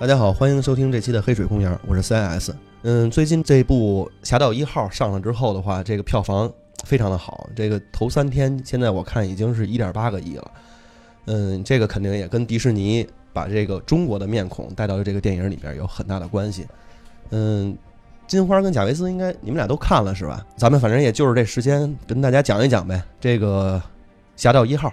大家好，欢迎收听这期的《黑水公园》，我是 CIS。嗯，最近这部《侠盗一号》上了之后的话，这个票房非常的好，这个头三天现在我看已经是一点八个亿了。嗯，这个肯定也跟迪士尼把这个中国的面孔带到了这个电影里边有很大的关系。嗯，金花跟贾维斯应该你们俩都看了是吧？咱们反正也就是这时间跟大家讲一讲呗。这个《侠盗一号》，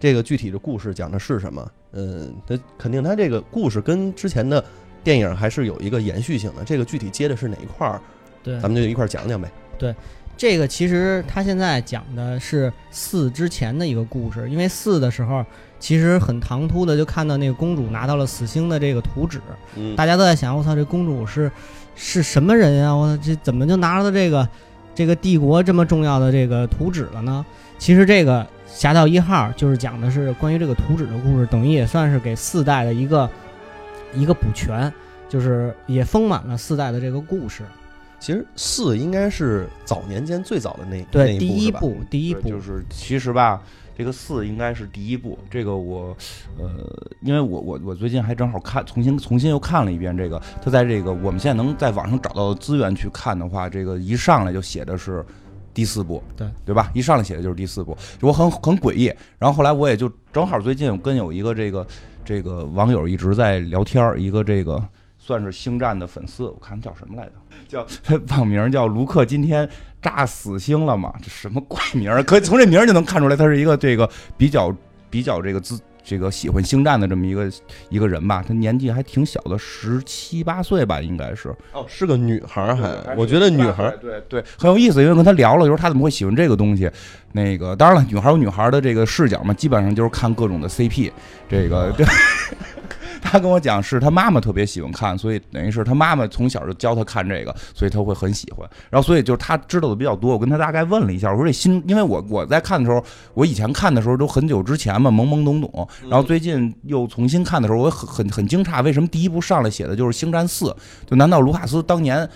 这个具体的故事讲的是什么？嗯，它肯定它这个故事跟之前的电影还是有一个延续性的。这个具体接的是哪一块儿？对，咱们就一块儿讲讲呗。对这个其实他现在讲的是四之前的一个故事，因为四的时候其实很唐突的就看到那个公主拿到了死星的这个图纸，嗯大家都在想，我操，这公主是是什么人呀？我操，这怎么就拿到这个这个帝国这么重要的这个图纸了呢？其实这个《侠盗一号》就是讲的是关于这个图纸的故事，等于也算是给四代的一个一个补全，就是也丰满了四代的这个故事。其实四应该是早年间最早的那那对，一第一部第一部就是其实吧，这个四应该是第一部。这个我，呃，因为我我我最近还正好看，重新重新又看了一遍这个。它在这个我们现在能在网上找到的资源去看的话，这个一上来就写的是第四部，对对吧？一上来写的就是第四部，我很很诡异。然后后来我也就正好最近我跟有一个这个这个网友一直在聊天儿，一个这个算是星战的粉丝，我看他叫什么来着？叫 网名叫卢克，今天炸死星了嘛？这什么怪名儿？可从这名儿就能看出来，他是一个这个比较比较这个资这个喜欢星战的这么一个一个人吧。他年纪还挺小的，十七八岁吧，应该是。哦，是个女孩儿还，还我觉得女孩儿对对很有意思，因为跟他聊了，就是他怎么会喜欢这个东西。那个当然了，女孩有女孩的这个视角嘛，基本上就是看各种的 CP。这个对。他跟我讲，是他妈妈特别喜欢看，所以等于是他妈妈从小就教他看这个，所以他会很喜欢。然后，所以就是他知道的比较多。我跟他大概问了一下，我说这新，因为我我在看的时候，我以前看的时候都很久之前嘛，懵懵懂懂。然后最近又重新看的时候，我很很很惊诧，为什么第一部上来写的就是《星战四》？就难道卢卡斯当年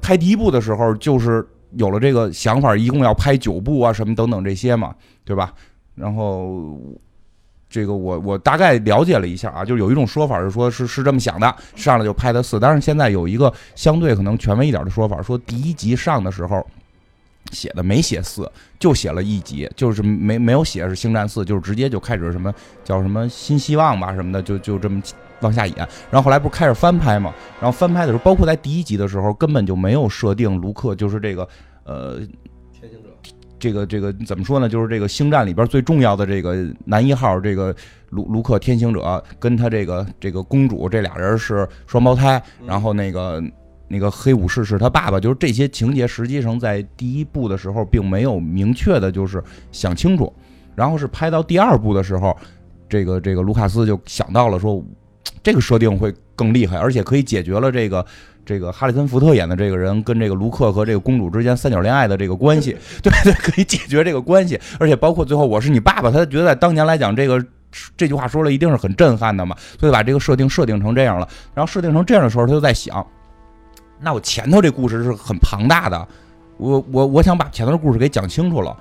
拍第一部的时候，就是有了这个想法，一共要拍九部啊，什么等等这些嘛，对吧？然后这个我我大概了解了一下啊，就是有一种说法是说是是这么想的，上来就拍的四，但是现在有一个相对可能权威一点的说法，说第一集上的时候。写的没写四，就写了一集，就是没没有写是星战四，就是直接就开始什么叫什么新希望吧什么的，就就这么往下演。然后后来不是开始翻拍嘛，然后翻拍的时候，包括在第一集的时候，根本就没有设定卢克就是这个呃这个这个怎么说呢？就是这个星战里边最重要的这个男一号，这个卢卢克天行者跟他这个这个公主这俩人是双胞胎，然后那个那个黑武士是他爸爸，就是这些情节实际上在第一部的时候并没有明确的，就是想清楚，然后是拍到第二部的时候，这个这个卢卡斯就想到了说，这个设定会更厉害，而且可以解决了这个。这个哈里森福特演的这个人跟这个卢克和这个公主之间三角恋爱的这个关系，对对，可以解决这个关系，而且包括最后我是你爸爸，他觉得在当年来讲，这个这句话说了一定是很震撼的嘛，所以把这个设定设定成这样了。然后设定成这样的时候，他就在想，那我前头这故事是很庞大的，我我我想把前头的故事给讲清楚了。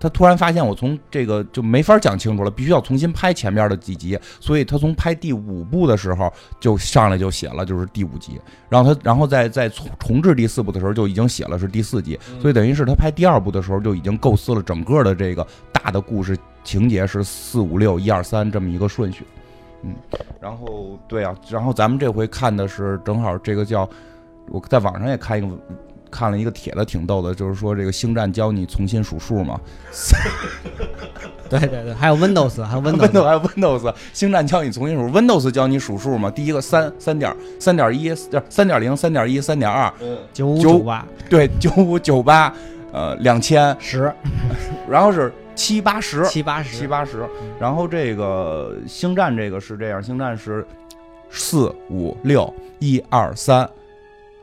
他突然发现我从这个就没法讲清楚了，必须要重新拍前面的几集，所以他从拍第五部的时候就上来就写了就是第五集，然后他然后再再重重置第四部的时候就已经写了是第四集，所以等于是他拍第二部的时候就已经构思了整个的这个大的故事情节是四五六一二三这么一个顺序，嗯，然后对啊，然后咱们这回看的是正好这个叫我在网上也看一个。看了一个帖子，挺逗的，就是说这个星战教你重新数数嘛，对对对，还有 Windows，还有 Windows 还有 Windows，星战教你重新数，Windows 教你数数嘛，第一个三三点三点一，三点零，三点一，三点二，嗯，九五九九八对，九五九八，呃，两千，十。然后是七八十，七八十。七八十，然后这个星战这个是这样，星战是四五六一二三。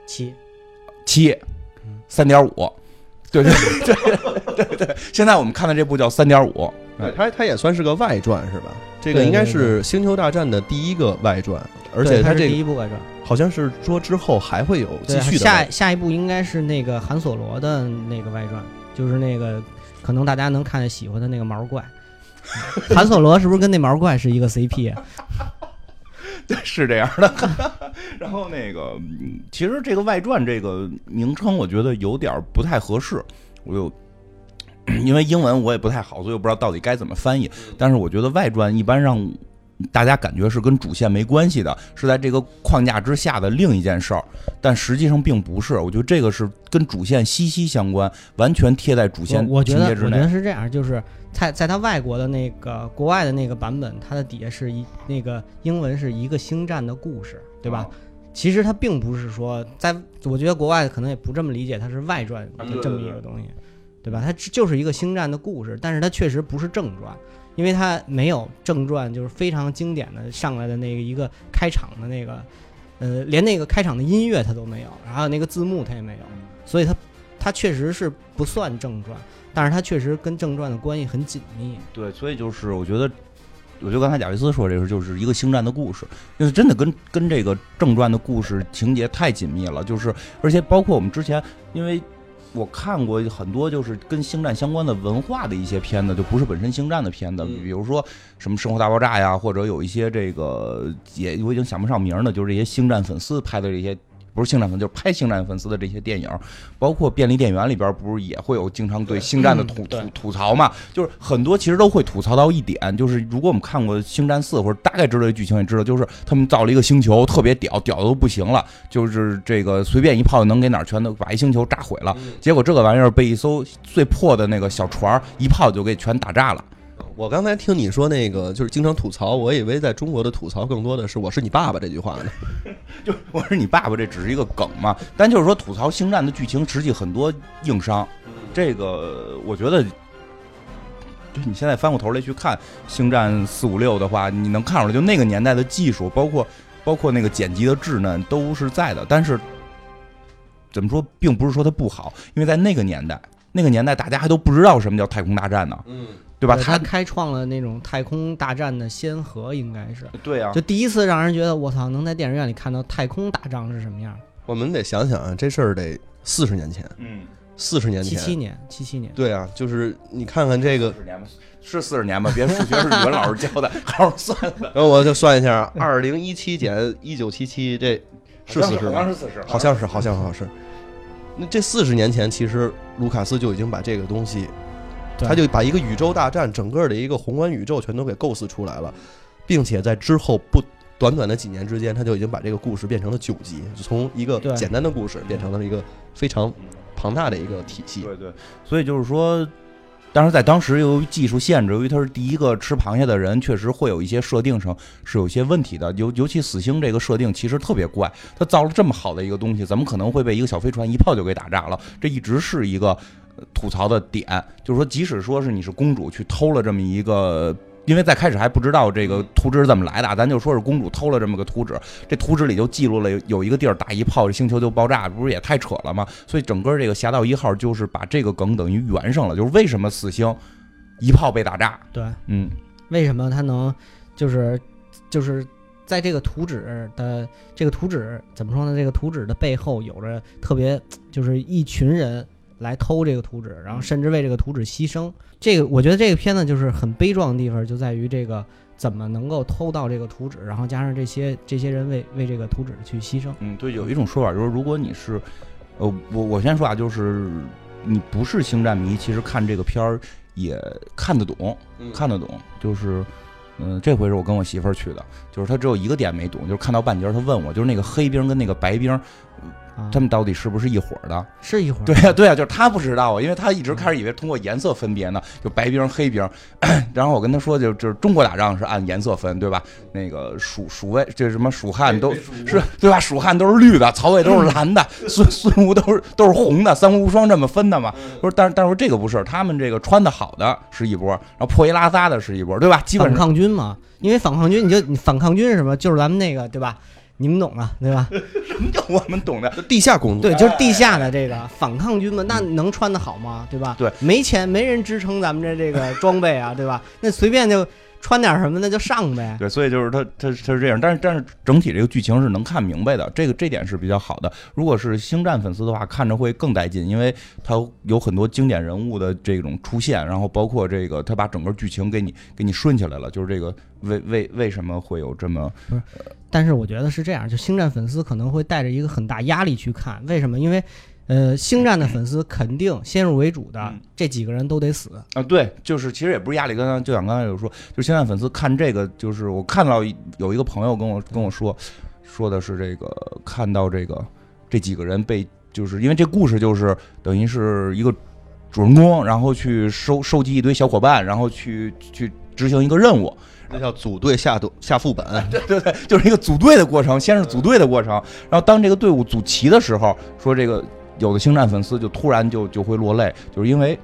七，七三点五，对对对对对，现在我们看的这部叫三点五，对，它它也算是个外传是吧？这个应该是《星球大战》的第一个外传，而且对它这第一部外传，好像是说之后还会有继续的下。下一部应该是那个韩索罗的那个外传，就是那个可能大家能看见喜欢的那个毛怪。韩索罗是不是跟那毛怪是一个 CP 啊？对，是这样的。然后那个，其实这个外传这个名称，我觉得有点不太合适。我就，因为英文我也不太好，所以我不知道到底该怎么翻译。但是我觉得外传一般让大家感觉是跟主线没关系的，是在这个框架之下的另一件事儿，但实际上并不是。我觉得这个是跟主线息息相关，完全贴在主线我我觉情节之内得我觉得。是这样，就是在在他外国的那个国外的那个版本，它的底下是一那个英文是一个星战的故事，对吧？啊其实它并不是说在，我觉得国外可能也不这么理解，它是外传啊对这么一个东西，对吧？它就是一个星战的故事，但是它确实不是正传，因为它没有正传，就是非常经典的上来的那个一个开场的那个，呃，连那个开场的音乐它都没有，然后那个字幕它也没有，所以它它确实是不算正传，但是它确实跟正传的关系很紧密。对，所以就是我觉得，我觉得刚才贾维斯说这个就是一个星战的故事，就是真的跟跟这个正传的故事情节太紧密了，就是而且包括我们之前，因为我看过很多就是跟星战相关的文化的一些片子，就不是本身星战的片子，嗯比如说什么《生活大爆炸》呀，或者有一些这个也我已经想不上名儿了，就是这些星战粉丝拍的这些。不是星战粉，就是拍星战粉丝的这些电影，包括便利店员里边，不是也会有经常对星战的吐吐吐槽嘛？就是很多其实都会吐槽到一点，就是如果我们看过《星战四》或者大概知道这剧情，也知道，就是他们造了一个星球，特别屌，屌的都不行了，就是这个随便一炮能给哪儿全都把一星球炸毁了。结果这个玩意儿被一艘最破的那个小船一炮就给全打炸了。我刚才听你说那个就是经常吐槽，我以为在中国的吐槽更多的是“我是你爸爸”这句话呢。就我是你爸爸这只是一个梗嘛，但就是说吐槽星战的剧情，实际很多硬伤。这个我觉得，就你现在翻过头来去看《星战四五六》的话，你能看出来，就那个年代的技术，包括包括那个剪辑的稚嫩都是在的。但是怎么说，并不是说它不好，因为在那个年代，那个年代大家还都不知道什么叫太空大战呢，嗯，对吧？他他开创了那种太空大战的先河，应该是。对啊，就第一次让人觉得我操，能在电影院里看到太空打仗是什么样？我们得想想啊，这事儿得四十年前，嗯，四十年前，七七年，七七年，对啊，就是你看看这个四，十年吧，是四十年吧？别数学是语文老师教的，好好算算。然后我就算一下，二零一七减一九七七，这是四十好吗？像是四十，好像是，好像好像是。那这四十年前，其实卢卡斯就已经把这个东西，对他就把一个宇宙大战整个的一个宏观宇宙全都给构思出来了，并且在之后不短短的几年之间，他就已经把这个故事变成了九集，从一个简单的故事变成了一个非常庞大的一个体系。对对，所以就是说，但是在当时由于技术限制，由于他是第一个吃螃蟹的人，确实会有一些设定上是有一些问题的。尤尤其死星这个设定其实特别怪，他造了这么好的一个东西，怎么可能会被一个小飞船一炮就给打炸了？这一直是一个呃吐槽的点，就是说，即使说是你是公主去偷了这么一个。因为在开始还不知道这个图纸是怎么来的，咱就说是公主偷了这么个图纸，这图纸里就记录了有有一个地儿打一炮，这星球就爆炸，不是也太扯了吗？所以整个这个侠盗一号就是把这个梗等于圆上了，就是为什么死星一炮被打炸？对，嗯，为什么他能就是就是在这个图纸的这个图纸怎么说呢？这个图纸的背后有着特别就是一群人来偷这个图纸，然后甚至为这个图纸牺牲。这个我觉得这个片子就是很悲壮的地方，就在于这个怎么能够偷到这个图纸，然后加上这些这些人为为这个图纸去牺牲。嗯，对，有一种说法就是，如果你是，呃，我我先说啊，就是你不是星战迷，其实看这个片儿也看得懂，嗯看得懂，就是。嗯，这回是我跟我媳妇儿去的，就是她只有一个点没懂，就是看到半截儿，她问我，就是那个黑兵跟那个白兵，啊，他们到底是不是一伙儿的？是一伙儿对呀、对呀、就是他不知道啊，因为他一直开始以为通过颜色分别呢，就白兵、黑兵。然后我跟他说，就就是中国打仗是按颜色分，对吧？那个蜀蜀魏这什么蜀汉都是对吧？蜀汉都是绿的，曹魏都是蓝的，孙孙吴都是都是红的，三国无双这么分的嘛。说但是但是说这个不是，他们这个穿的好的是一波，然后破衣拉撒的是一波，对吧？基本抗军嘛，因为反抗军你就你反抗军是什么？就是咱们那个对吧？你们懂啊对吧？什么叫我们懂的？地下工作，对，就是地下的这个反抗军嘛，那能穿的好吗？对吧？对，没钱，没人支撑咱们这这个装备啊，对吧？那随便就穿点什么那就上呗。对，所以就是他他他是这样，但是但是整体这个剧情是能看明白的，这个这点是比较好的。如果是星战粉丝的话，看着会更带劲，因为他有很多经典人物的这种出现，然后包括这个他把整个剧情给你给你顺起来了，就是这个为为为什么会有这么但是我觉得是这样，就星战粉丝可能会带着一个很大压力去看，为什么？因为，呃，星战的粉丝肯定先入为主的嗯。这几个人都得死。啊，对，就是其实也不是压力，刚刚就像刚才有说，就是星战粉丝看这个，就是我看到有一个朋友跟我跟我说，说的是这个看到这个这几个人被，就是因为这故事就是等于是一个主人公，然后去收收集一堆小伙伴，然后去去执行一个任务，那叫组队下队下副本，对对对，就是一个组队的过程，先是组队的过程，然后当这个队伍组齐的时候，说这个有的星战粉丝就突然就就会落泪，就是因为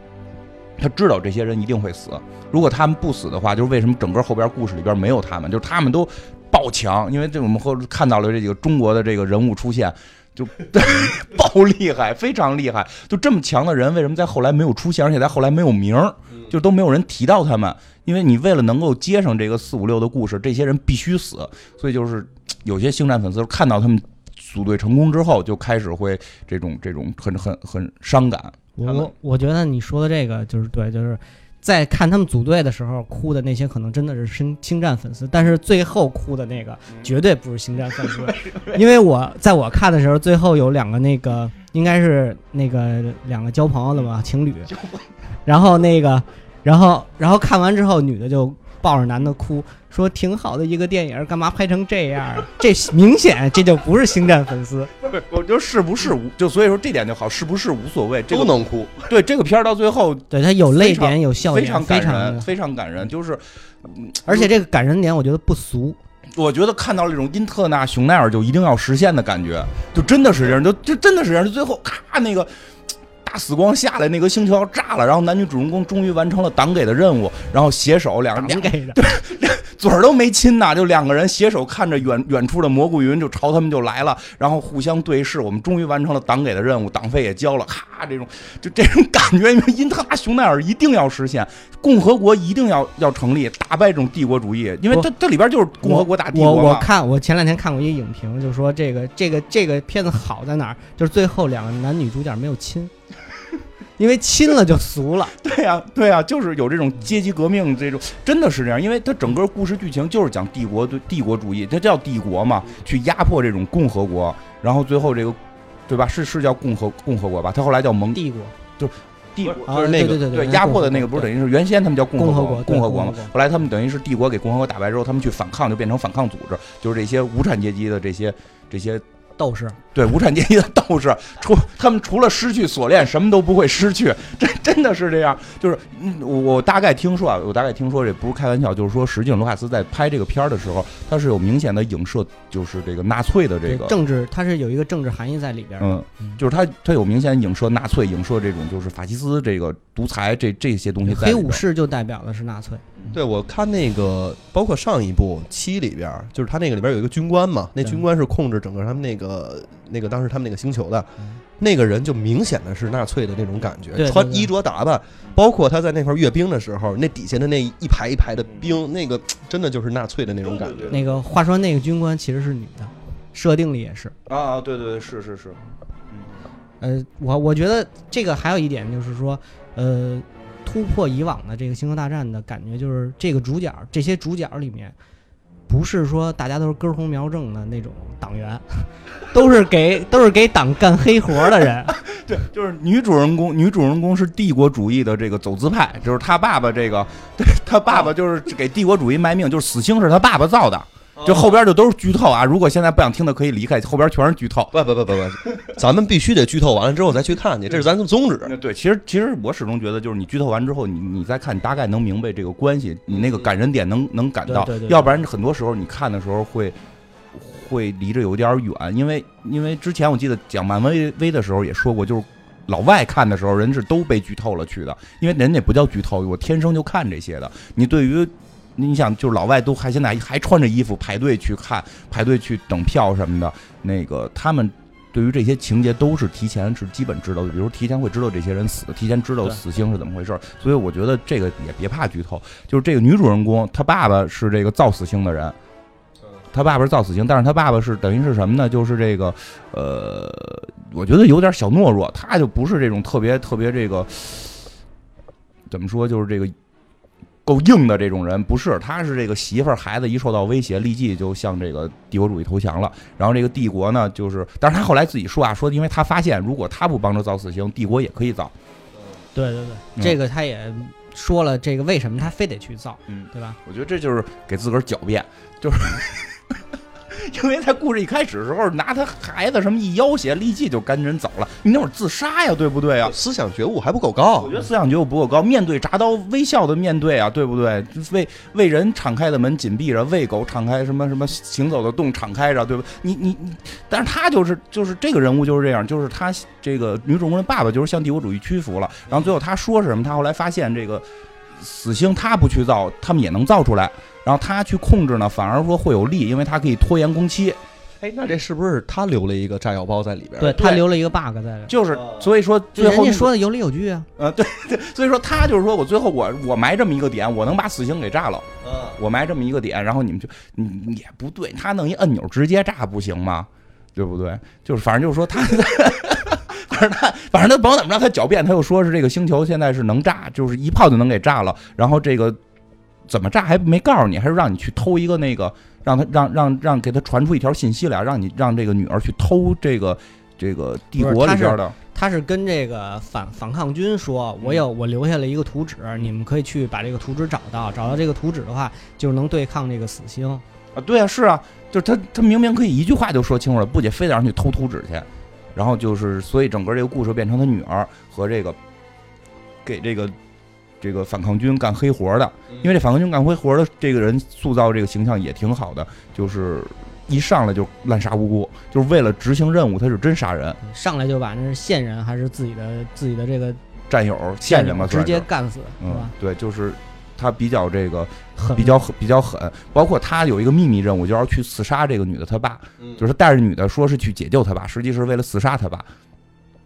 他知道这些人一定会死，如果他们不死的话，就是为什么整个后边故事里边没有他们，就是他们都爆强，因为这我们后看到了这几个中国的这个人物出现。就 爆厉害，非常厉害，就这么强的人，为什么在后来没有出现，而且在后来没有名儿，就都没有人提到他们？因为你为了能够接上这个四五六的故事，这些人必须死，所以就是有些星战粉丝看到他们组队成功之后，就开始会这种这种很很很伤感。我我我觉得你说的这个就是对，就是在看他们组队的时候哭的那些，可能真的是星星战粉丝，但是最后哭的那个绝对不是星战粉丝，因为我在我看的时候，最后有两个那个应该是那个两个交朋友的吧情侣，然后那个然后然后看完之后，女的就抱着男的哭，说挺好的一个电影，干嘛拍成这样啊？这明显这就不是星战粉丝。我觉得是不是无就所以说这点就好，是不是无所谓。这个都能哭。对这个片儿到最后对他有泪点，有笑点，非常非常感人，的非常感人。就是而且这个感人点，我觉得不俗。我觉得看到了这种因特纳熊奈尔就一定要实现的感觉，就真的是这样，就就真的是这样。就最后咔那个大死光下来，那个星球要炸了，然后男女主人公终于完成了党给的任务，然后携手两个人给的，嘴儿都没亲呐，就两个人携手看着远远处的蘑菇云就朝他们就来了，然后互相对视，我们终于完成了党给的任务，党费也交了，咔，这种就这种感觉，因为因特拉熊奈尔一定要实现，共和国一定要要成立，打败这种帝国主义，因为这这里边就是共和国打帝我国嘛。我看我前两天看过一个影评，就说这个这个这个片子好在哪儿，就是最后两个男女主角没有亲，因为亲了就俗了。对呀、对呀、就是有这种阶级革命这种，真的是这样，因为它整个故事剧情就是讲帝国对帝国主义，它叫帝国嘛，去压迫这种共和国，然后最后这个，对吧？是是叫共和共和国吧？它后来叫盟帝国就是帝国。啊就是那个对对对对压迫的那个不是等于是原先他们叫共和共和国共和国嘛共和国，后来他们等于是帝国给共和国打败之后，他们去反抗就变成反抗组织，就是这些无产阶级的这些这些斗士，对无产阶级的斗士，除他们除了失去锁链，什么都不会失去，这真的是这样。就是嗯我我大概听说啊，我大概听说这不是开玩笑，就是说，实际上卢卡斯在拍这个片儿的时候，他是有明显的影射，就是这个纳粹的这个。政治他是有一个政治含义在里边嗯，就是他，他有明显影射纳粹，影射这种就是法西斯这个独裁这这些东西在黑武士就代表的是纳粹，对，我看那个，包括上一部七里边，就是他那个里边有一个军官嘛，那军官是控制整个他们那个那个当时他们那个星球的嗯，那个人就明显的是纳粹的那种感觉，穿衣着打扮，包括他在那块阅兵的时候，那底下的那一排一排的兵，那个真的就是纳粹的那种感觉。那个话说那个军官其实是女的，设定里也是。啊，对对对，是是是，呃，我我觉得这个还有一点就是说，呃，突破以往的这个星球大战的感觉，就是这个主角，这些主角里面，不是说大家都是根红苗正的那种党员，都是给都是给党干黑活的人。对，就是女主人公，女主人公是帝国主义的这个走资派，就是他爸爸这个，对他爸爸就是给帝国主义卖命，就是死星是他爸爸造的，就后边就都是剧透啊。如果现在不想听的可以离开，后边全是剧透。不不不不不，咱们必须得剧透完了之后再去看去，这是咱的宗旨。那对，其实其实我始终觉得，就是你剧透完之后，你你再看，你大概能明白这个关系，你那个感人点能能感到要不然很多时候你看的时候会会离着有点远，因为因为之前我记得讲漫威威的时候也说过，就是老外看的时候，人是都被剧透了去的，因为人家不叫剧透，我天生就看这些的。你对于你想，就是老外都还现在还穿着衣服排队去看，排队去等票什么的，那个他们对于这些情节都是提前是基本知道的，比如提前会知道这些人死，提前知道死星是怎么回事。所以我觉得这个也别怕剧透，就是这个女主人公她爸爸是这个造死星的人。他爸爸是造死星，但是他爸爸是等于是什么呢？就是这个，呃，我觉得有点小懦弱，他就不是这种特别特别这个，怎么说，就是这个够硬的这种人，不是，他是这个媳妇儿孩子一受到威胁，立即就向这个帝国主义投降了。然后这个帝国呢，就是，但是他后来自己说啊，说因为他发现，如果他不帮着造死刑，帝国也可以造。对对对，嗯这个他也说了，这个为什么他非得去造，嗯，对吧？我觉得这就是给自个儿狡辩，就是 因为在故事一开始的时候拿他孩子什么一要挟，立即就赶紧走了。你那会儿自杀呀，对不对啊？思想觉悟还不够高我觉。得思想觉悟不够高，面对铡刀微笑的面对啊，对不对？为为人敞开的门紧闭着，为狗敞开什么什么行走的洞敞开着，对吧？你你你，但是他就是就是这个人物就是这样，就是他这个女主人公的爸爸就是向帝国主义屈服了，然后最后他说是什么？他后来发现这个死星他不去造，他们也能造出来，然后他去控制呢，反而说会有利，因为他可以拖延工期。哎，那这是不是他留了一个炸药包在里边？对他留了一个 bug 在这，就是哦所以说最后人家说的有理有据啊。呃 对对，所以说他就是说我最后我我埋这么一个点，我能把死星给炸了。嗯，我埋这么一个点，然后你们就你你也不对，他弄一按钮直接炸不行吗？对不对？就是反正就是说他，反正他反正他甭管怎么着，他狡辩，他又说是这个星球现在是能炸，就是一炮就能给炸了。然后这个怎么炸还没告诉你，还是让你去偷一个那个，让他让让让给他传出一条信息来，让你让这个女儿去偷这个这个帝国里边的。他是跟这个反反抗军说，我有我留下了一个图纸，你们可以去把这个图纸找到，找到这个图纸的话，就是能对抗这个死星。啊，对啊，是啊，就是他他明明可以一句话就说清楚了，不仅非得让你偷图纸去，然后就是所以整个这个故事变成他女儿和这个给这个这个反抗军干黑活的，因为这反抗军干黑活的这个人塑造这个形象也挺好的，就是一上来就滥杀无辜，就是为了执行任务，他是真杀人，上来就把那是线人还是自己的自己的这个战友线人嘛，直接干死，是嗯吧？，对，就是他比较这个很比较狠比较狠，包括他有一个秘密任务，就要去刺杀这个女的他爸。嗯就是带着女的说是去解救他爸，实际是为了刺杀他爸。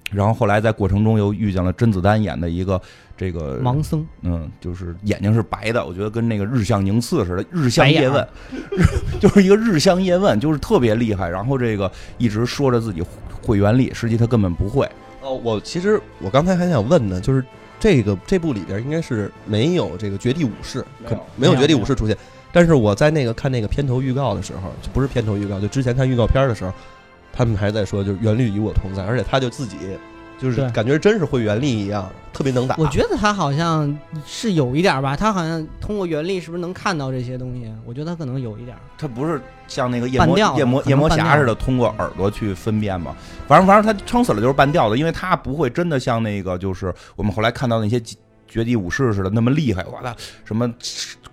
然后后来在过程中又遇见了甄子丹演的一个这个盲僧，嗯，就是眼睛是白的，我觉得跟那个日向宁次似的，日向叶问，就是一个日向叶问，就是特别厉害。然后这个一直说着自己会原力，实际他根本不会。哦，我其实我刚才还想问呢，就是这个这部里边应该是没有这个绝地武士，可没有绝地武士出现。但是我在那个看那个片头预告的时候，就不是片头预告，就之前看预告片的时候，他们还在说就是原律与我同在，而且他就自己就是对感觉真是会原力一样，特别能打。我觉得他好像是有一点儿吧，他好像通过原力是不是能看到这些东西？我觉得他可能有一点儿。他不是像那个夜魔夜魔夜魔侠似的，通过耳朵去分辨嘛。反正反正他撑死了就是半吊子，因为他不会真的像那个就是我们后来看到那些绝地武士似的那么厉害。哇，他什么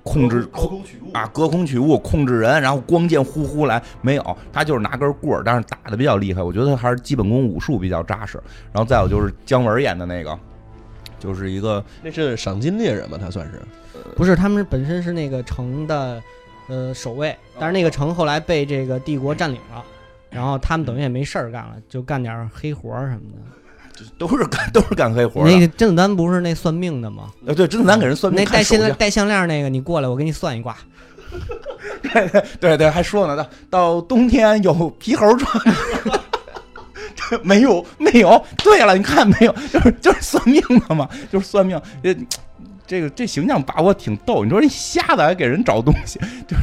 控制空啊，隔空取物，控制人，然后光剑呼呼来，没有，他就是拿根棍儿，但是打的比较厉害。我觉得他还是基本功武术比较扎实。然后再有就是姜文演的那个，就是一个那是赏金猎人吧？他算是不是，他们本身是那个城的呃守卫，但是那个城后来被这个帝国占领了，然后他们等于也没事儿干了，就干点儿黑活儿什么的。都是干都是干黑活的。那个甄子丹不是那算命的吗？呃，对，甄子丹给人算命那戴 项链戴项链那个，你过来，我给你算一卦。对对对对，还说呢，到到冬天有皮猴穿。没有没有，对了，你看没有，就是就是算命的嘛，就是算命。这这个这形象把握挺逗。你说这瞎子还给人找东西，就是，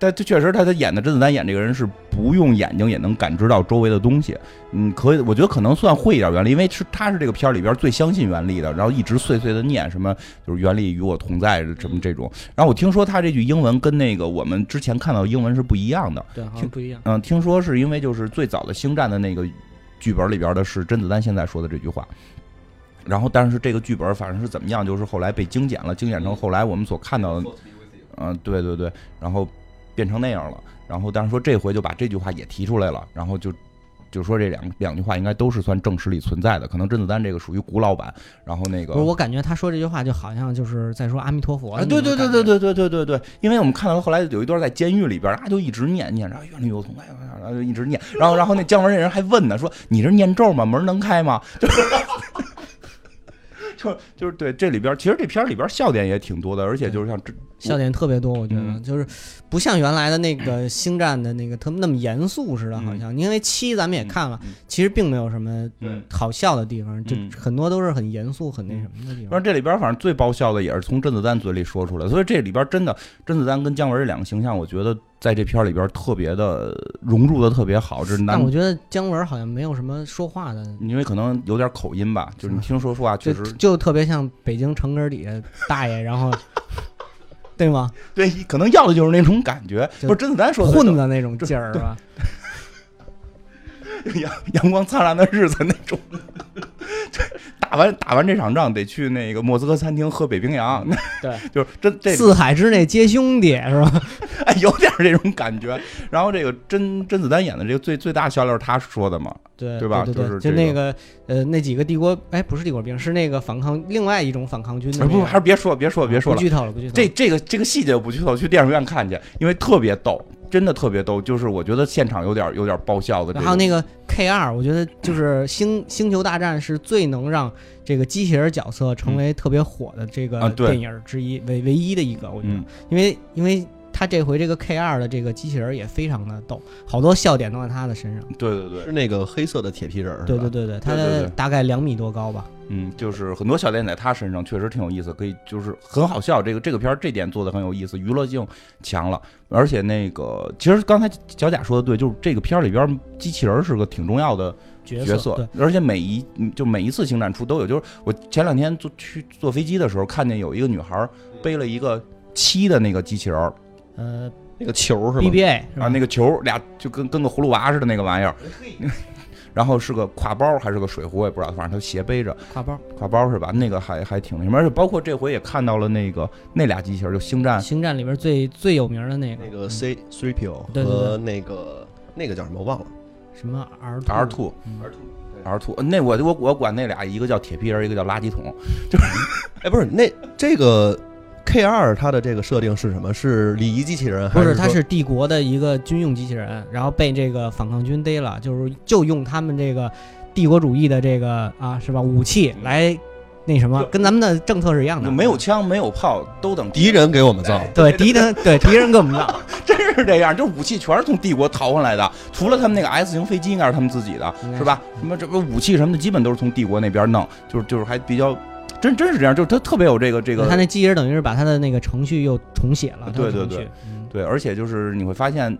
但这确实他他演的甄子丹演这个人是不用眼睛也能感知到周围的东西。嗯，可以，我觉得可能算会一点原理，因为是他是这个片儿里边最相信原力的，然后一直碎碎的念什么就是原力与我同在什么这种。然后我听说他这句英文跟那个我们之前看到的英文是不一样的。对，好像不一样。嗯，听说是因为就是最早的星战的那个剧本里边的是甄子丹现在说的这句话。然后，但是这个剧本反正是怎么样，就是后来被精简了，精简成后来我们所看到的，嗯，对对对，然后变成那样了。然后，但是说这回就把这句话也提出来了，然后就就说这两两句话应该都是算正史里存在的，可能甄子丹这个属于古老版，然后那个不是，我感觉他说这句话就好像就是在说阿弥陀佛啊，对。对对对对对对对对，因为我们看到他后来有一段在监狱里边，他就一直念念着哎冤狱有痛快，然后就一直念，然后然后那姜文那人还问呢，说你这念咒吗？门能开吗？就 是就就是对这里边，其实这片儿里边笑点也挺多的，而且就是像这笑点特别多，我觉得、嗯。就是不像原来的那个星战的那个特那么严肃似的，好像、因为七咱们也看了，其实并没有什么嗯好笑的地方，就嗯。很多都是很严肃、很那什么的地方。反正这里边反正最爆笑的也是从甄子丹嘴里说出来，所以这里边真的甄子丹跟姜文这两个形象，我觉得在这片儿里边特别的融入的特别好，这是难但我觉得姜文好像没有什么说话的，因为可能有点口音吧，就是你听说说话确就实就特别像北京城根儿底下大爷，然后 对吗？对，可能要的就是那种感觉。就不是甄子丹说的混的那种劲儿是吧？阳阳光灿烂的日子那种。打完打完这场仗，得去那个莫斯科餐厅喝北冰洋，对，就是真这四海之内皆兄弟是吧？哎有点这种感觉。然后这个甄甄子丹演的这个最最大笑料是他说的嘛，对对吧对对就是这就那个呃那几个帝国哎不是帝国兵是那个反抗另外一种反抗军的哎不那个还是别说别说别说了，不剧透了不剧透这这个这个细节我不剧透，去电影院看去，因为特别逗，真的特别逗。就是我觉得现场有点有点爆笑的这种。还有那个 K 二，我觉得就是星星球大战是最能让这个机器人角色成为特别火的这个电影之一，唯唯一的一个，我觉得，嗯。因为因为他这回这个 K 二的这个机器人也非常的逗，好多笑点都在他的身上。对对对是，那个黑色的铁皮人儿，对对对对，他大概两米多高吧。嗯，就是很多笑点在他身上确实挺有意思，可以就是很好笑。这个这个片儿这点做的很有意思，娱乐性强了，而且那个其实刚才小贾说的对，就是这个片儿里边机器人是个挺重要的角角色对，而且每一嗯就每一次星战出都有。就是我前两天坐去坐飞机的时候，看见有一个女孩背了一个七的那个机器人儿呃那个球是吧？BBA 是吧？啊，那个球俩就跟跟个葫芦娃似的那个玩意儿，然后是个挎包还是个水壶，我也不知道，反正他斜背着。挎包，挎包是吧？那个还还挺那什么，而且包括这回也看到了那个那俩机器人，就星战。星战里边最最有名的那个。那个 C three P O 对对对。和那个那个叫什么我忘了。什么 R R two 嗯。R two，那我我我管那俩一个叫铁皮人，一个叫垃圾桶。就是哎，不是那这个 K 二它的这个设定是什么？是礼仪机器人还不是，它是帝国的一个军用机器人，然后被这个反抗军逮了，就是就用他们这个帝国主义的这个啊是吧武器来那什么，跟咱们的政策是一样的，没有枪没有炮，都等敌人给我们造？对敌人对敌人给我们造，真是这样，就是武器全是从帝国逃回来的，除了他们那个 S 型飞机应该是他们自己的，是是吧？什么这个武器什么的，基本都是从帝国那边弄，就是就是还比较真真是这样，就是他特别有这个这个他那机器人等于是把他的那个程序又重写了，对对对，嗯对，而且就是你会发现，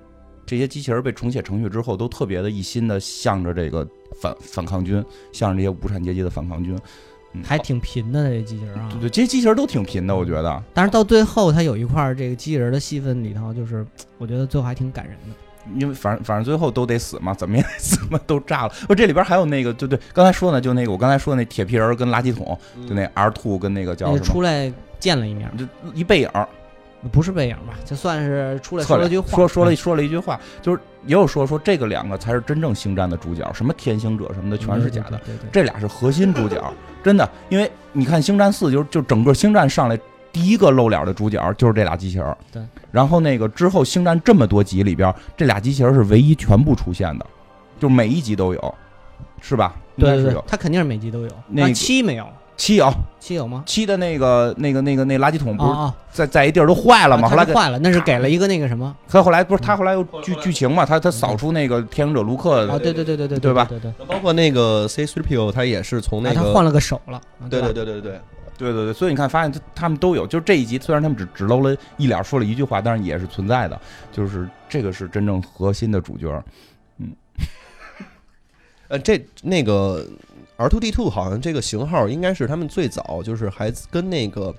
这些机器人被重写程序之后，都特别的一心的向着这个反反抗军，向着这些无产阶级的反抗军。嗯，还挺贫的这机器人啊对。对，这些机器人都挺贫的，我觉得。但是到最后，他有一块这个机器人的戏份里头，就是我觉得最后还挺感人的。因为反正反正最后都得死嘛，怎么也怎么都炸了。不，这里边还有那个，对对，刚才说呢，就那个我刚才说的那铁皮人跟垃圾桶，就那 R two 跟那个叫什么，出来见了一面，就一背影，不是背影吧？就算是出来说了句话，说说了说了一句话，就是也有说说这个两个才是真正星战的主角，什么天行者什么的全是假的。对对对对这俩是核心主角，真的，因为你看《星战四》就是就整个星战上来第一个露脸的主角就是这俩机器人儿，对，然后那个之后星战这么多集里边，这俩机器人是唯一全部出现的，就每一集都有，是吧？应对对对该是有，他肯定是每集都有。那七没有，七有七有吗？七的那个那个那个那垃圾桶不是啊在在一地儿都坏了啊，吗？后来坏了，那是给了一个那个什么他后来不是他后来又剧剧情嘛，他他扫出那个天行者卢克啊？对对对对对对吧对对，包括那个 C three P O 他也是从那个啊他换了个手了。啊对对对对对，对对对，所以你看，发现他他们都有，就是这一集虽然他们只只露了一脸，说了一句话，但是也是存在的，就是这个是真正核心的主角。嗯呃，这那个 R two D two 好像这个型号应该是他们最早就是还跟那个，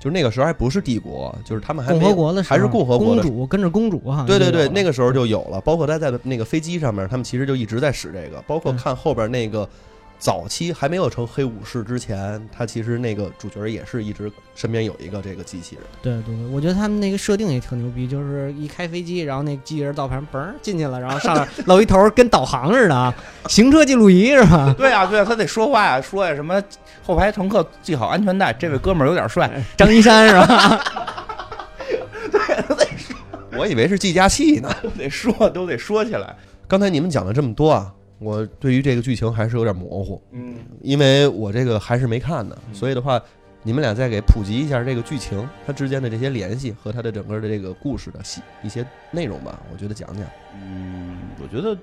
就是那个时候还不是帝国，就是他们还共和国的时候还是共和国公的。主跟着公主对对对，那个时候就有了，包括他在那个飞机上面，他们其实就一直在使这个，包括看后边那个早期还没有成黑武士之前，他其实那个主角也是一直身边有一个这个机器人。对对对，我觉得他们那个设定也挺牛逼，就是一开飞机，然后那机器人到盘嘣儿进去了，然后上面露一头跟导航似的啊，行车记录仪是吧？对啊，对啊，他得说话呀，说呀什么后排乘客系好安全带，这位哥们儿有点帅，张一山是吧？对，得说我以为是计价器呢。都得说，都得说起来。刚才你们讲了这么多啊，我对于这个剧情还是有点模糊，嗯，因为我这个还是没看呢，嗯所以的话，你们俩再给普及一下这个剧情，它之间的这些联系和它的整个的这个故事的细一些内容吧，我觉得讲讲。嗯，我觉得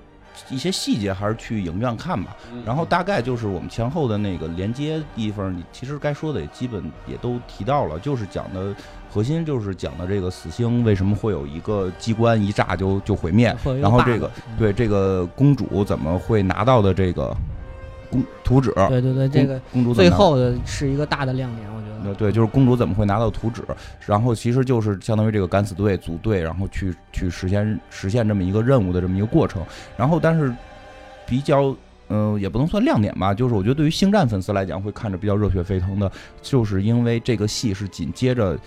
一些细节还是去影院看吧。然后大概就是我们前后的那个连接地方，你其实该说的也基本也都提到了，就是讲的核心就是讲的这个死星为什么会有一个机关一炸就就毁灭，然后这个嗯对这个公主怎么会拿到的这个公图纸，对对对，这个公主最后的是一个大的亮点，我觉得。呃，对，就是公主怎么会拿到图纸，然后其实就是相当于这个敢死队组队，然后去去实现实现这么一个任务的这么一个过程。然后，但是比较，嗯、也不能算亮点吧，就是我觉得对于星战粉丝来讲，会看着比较热血沸腾的，就是因为这个戏是紧接着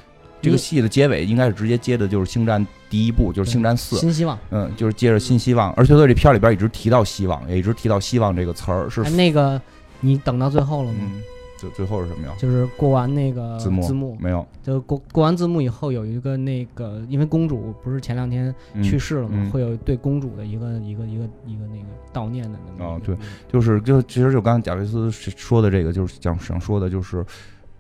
这个戏的结尾，应该是直接接的就是星战第一部，就是星战四。新希望，嗯，就是接着新希望，而且在这片儿里边一直提到希望，也一直提到希望这个词儿，是哎那个你等到最后了吗？嗯，最最后是什么呀？就是过完那个字幕字幕，没有，就过过完字幕以后，有一个那个，因为公主不是前两天嗯去世了嘛，嗯会有对公主的一个一个一个一个那个悼念的那么哦对就是就其实就刚才贾维斯说的这个，就是想想说的，就是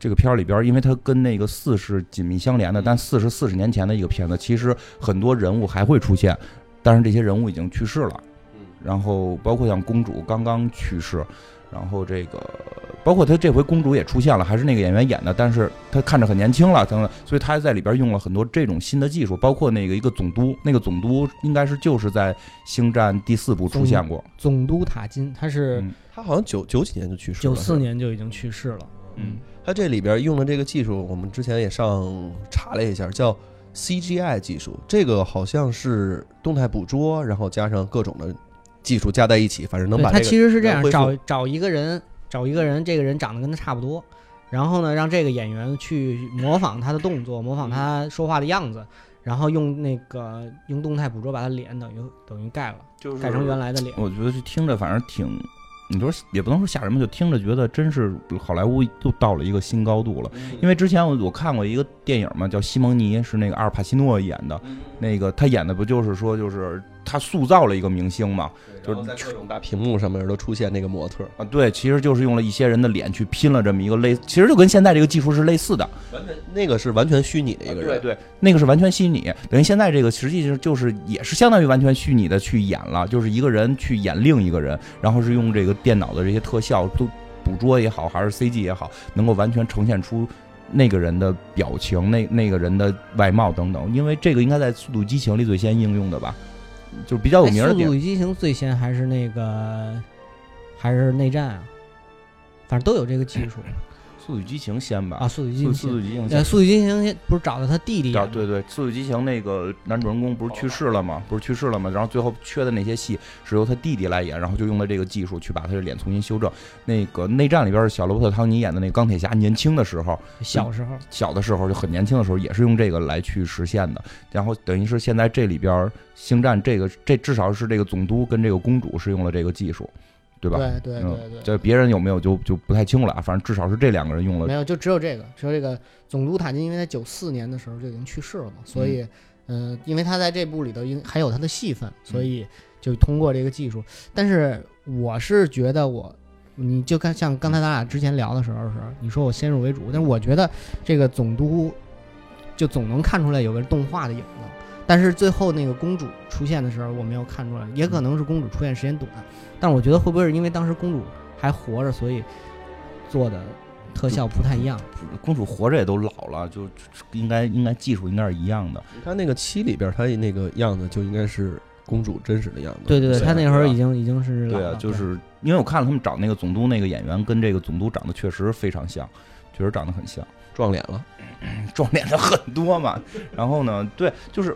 这个片儿里边儿，因为它跟那个四是紧密相连的，但四是四十年前的一个片子，其实很多人物还会出现，但是这些人物已经去世了。然后包括像公主刚刚去世，然后这个包括她这回公主也出现了，还是那个演员演的，但是她看着很年轻了，等等，所以她在里边用了很多这种新的技术，包括那个一个总督，那个总督应该是就是在星战第四部出现过，总督塔金，他是嗯他好像九九几年就去世了，九四。年就已经去世了。嗯他这里边用的这个技术，我们之前也上查了一下，叫 CGI 技术。这个好像是动态捕捉，然后加上各种的技术加在一起，反正能把这个其实是这样找找一个人，找一个人，这个人长得跟他差不多，然后呢，让这个演员去模仿他的动作，模仿他说话的样子，然后用那个用动态捕捉把他脸等于等于盖了，就是盖成原来的脸。我觉得这听着反正挺，你说也不能说吓人吧，就听着觉得真是好莱坞又到了一个新高度了。因为之前我我看过一个电影嘛，叫《西蒙尼》，是那个阿尔帕西诺演的，那个他演的不就是说就是他塑造了一个明星嘛？就是在各种大屏幕上面都出现那个模特，啊，对，其实就是用了一些人的脸去拼了这么一个类，其实就跟现在这个技术是类似的。完全那个是完全虚拟的一个人，对对，那个是完全虚拟，等于现在这个实际上就是也是相当于完全虚拟的去演了，就是一个人去演另一个人，然后是用这个电脑的这些特效都捕捉也好，还是 CG 也好，能够完全呈现出那个人的表情、那那个人的外貌等等。因为这个应该在《速度与激情》里最先应用的吧，就是比较有哎名的点速度。与激情》最先还是那个还是内战啊？反正都有这个技术速度与激情先吧啊。，速度与激情速度与激情呃，先。速度与激情不是找的他弟弟啊，对对，《速度与激情》那个男主人公不是去世了吗？不是去世了吗？然后最后缺的那些戏是由他弟弟来演，然后就用了这个技术去把他的脸重新修正。那个内战里边，小罗伯特·汤尼演的那个钢铁侠，年轻的时候，小时候小的时候就很年轻的时候，也是用这个来去实现的。然后等于是现在这里边星战这个这至少是这个总督跟这个公主是用了这个技术，对吧？对对嗯对对，这别人有没有就就不太清楚了啊，反正至少是这两个人用了没有，就只有这个，只有这个总督塔金，因为在九四年的时候就已经去世了嘛，所以，嗯、因为他在这部里头应还有他的戏份，所以就通过这个技术。但是我是觉得我，你就看像刚才咱俩之前聊的时候是，你说我先入为主，但是我觉得这个总督就总能看出来有个动画的影子。但是最后那个公主出现的时候，我没有看出来，也可能是公主出现时间短。但是我觉得会不会是因为当时公主还活着，所以做的特效不太一样？公主活着也都老了，就就应该应该技术应该是一样的。你看那个七里边，他那个样子就应该是公主真实的样子。对对对，对他那会儿已经已经是老对啊，就是因为我看了他们找那个总督那个演员，跟这个总督长得确实非常像，确实长得很像，撞脸了。撞脸的很多嘛。然后呢，对，就是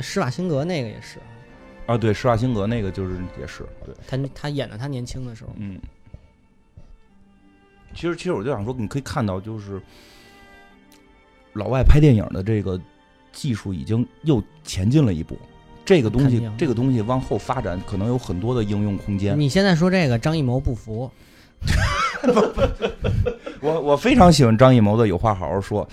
施瓦辛格那个也是，啊，对，施瓦辛格那个就是也是对，他他演的他年轻的时候，嗯。其实，其实我就想说，你可以看到，就是老外拍电影的这个技术已经又前进了一步。这个东西，这个东西往后发展，可能有很多的应用空间。你现在说这个张艺谋不服，我我非常喜欢张艺谋的《有话好好说》，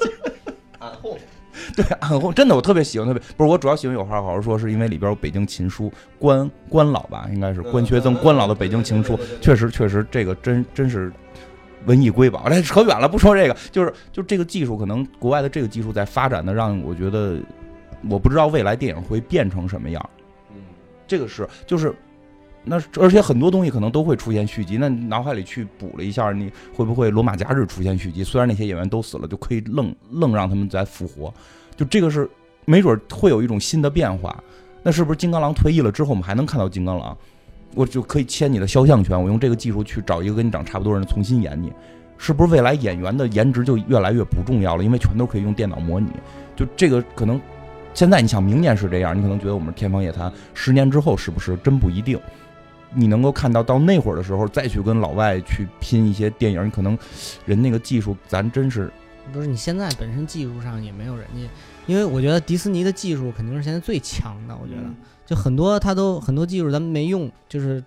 暗后 对，暗后真的我特别喜欢，特别不是我主要喜欢《有话好好说》，是因为里边有北京琴书关关老吧，应该是关学增关老的北京情书，确实确实这个真真是文艺瑰宝。这，扯远了，不说这个，就是就这个技术，可能国外的这个技术在发展的，让我觉得我不知道未来电影会变成什么样。嗯，这个是就是。那而且很多东西可能都会出现续集，那脑海里去补了一下，你会不会《罗马假日》出现续集？虽然那些演员都死了，就可以愣愣让他们再复活，就这个是没准会有一种新的变化。那是不是金刚狼退役了之后，我们还能看到金刚狼？我就可以签你的肖像权，我用这个技术去找一个跟你长差不多人重新演你，是不是未来演员的颜值就越来越不重要了？因为全都可以用电脑模拟。就这个可能现在你想明年是这样，你可能觉得我们天方夜谭，十年之后是不是真不一定？你能够看到到那会儿的时候再去跟老外去拼一些电影，可能人那个技术咱真是不是你现在本身技术上也没有人家，因为我觉得迪士尼的技术肯定是现在最强的，我觉得。嗯。就很多他都很多技术咱们没用，就是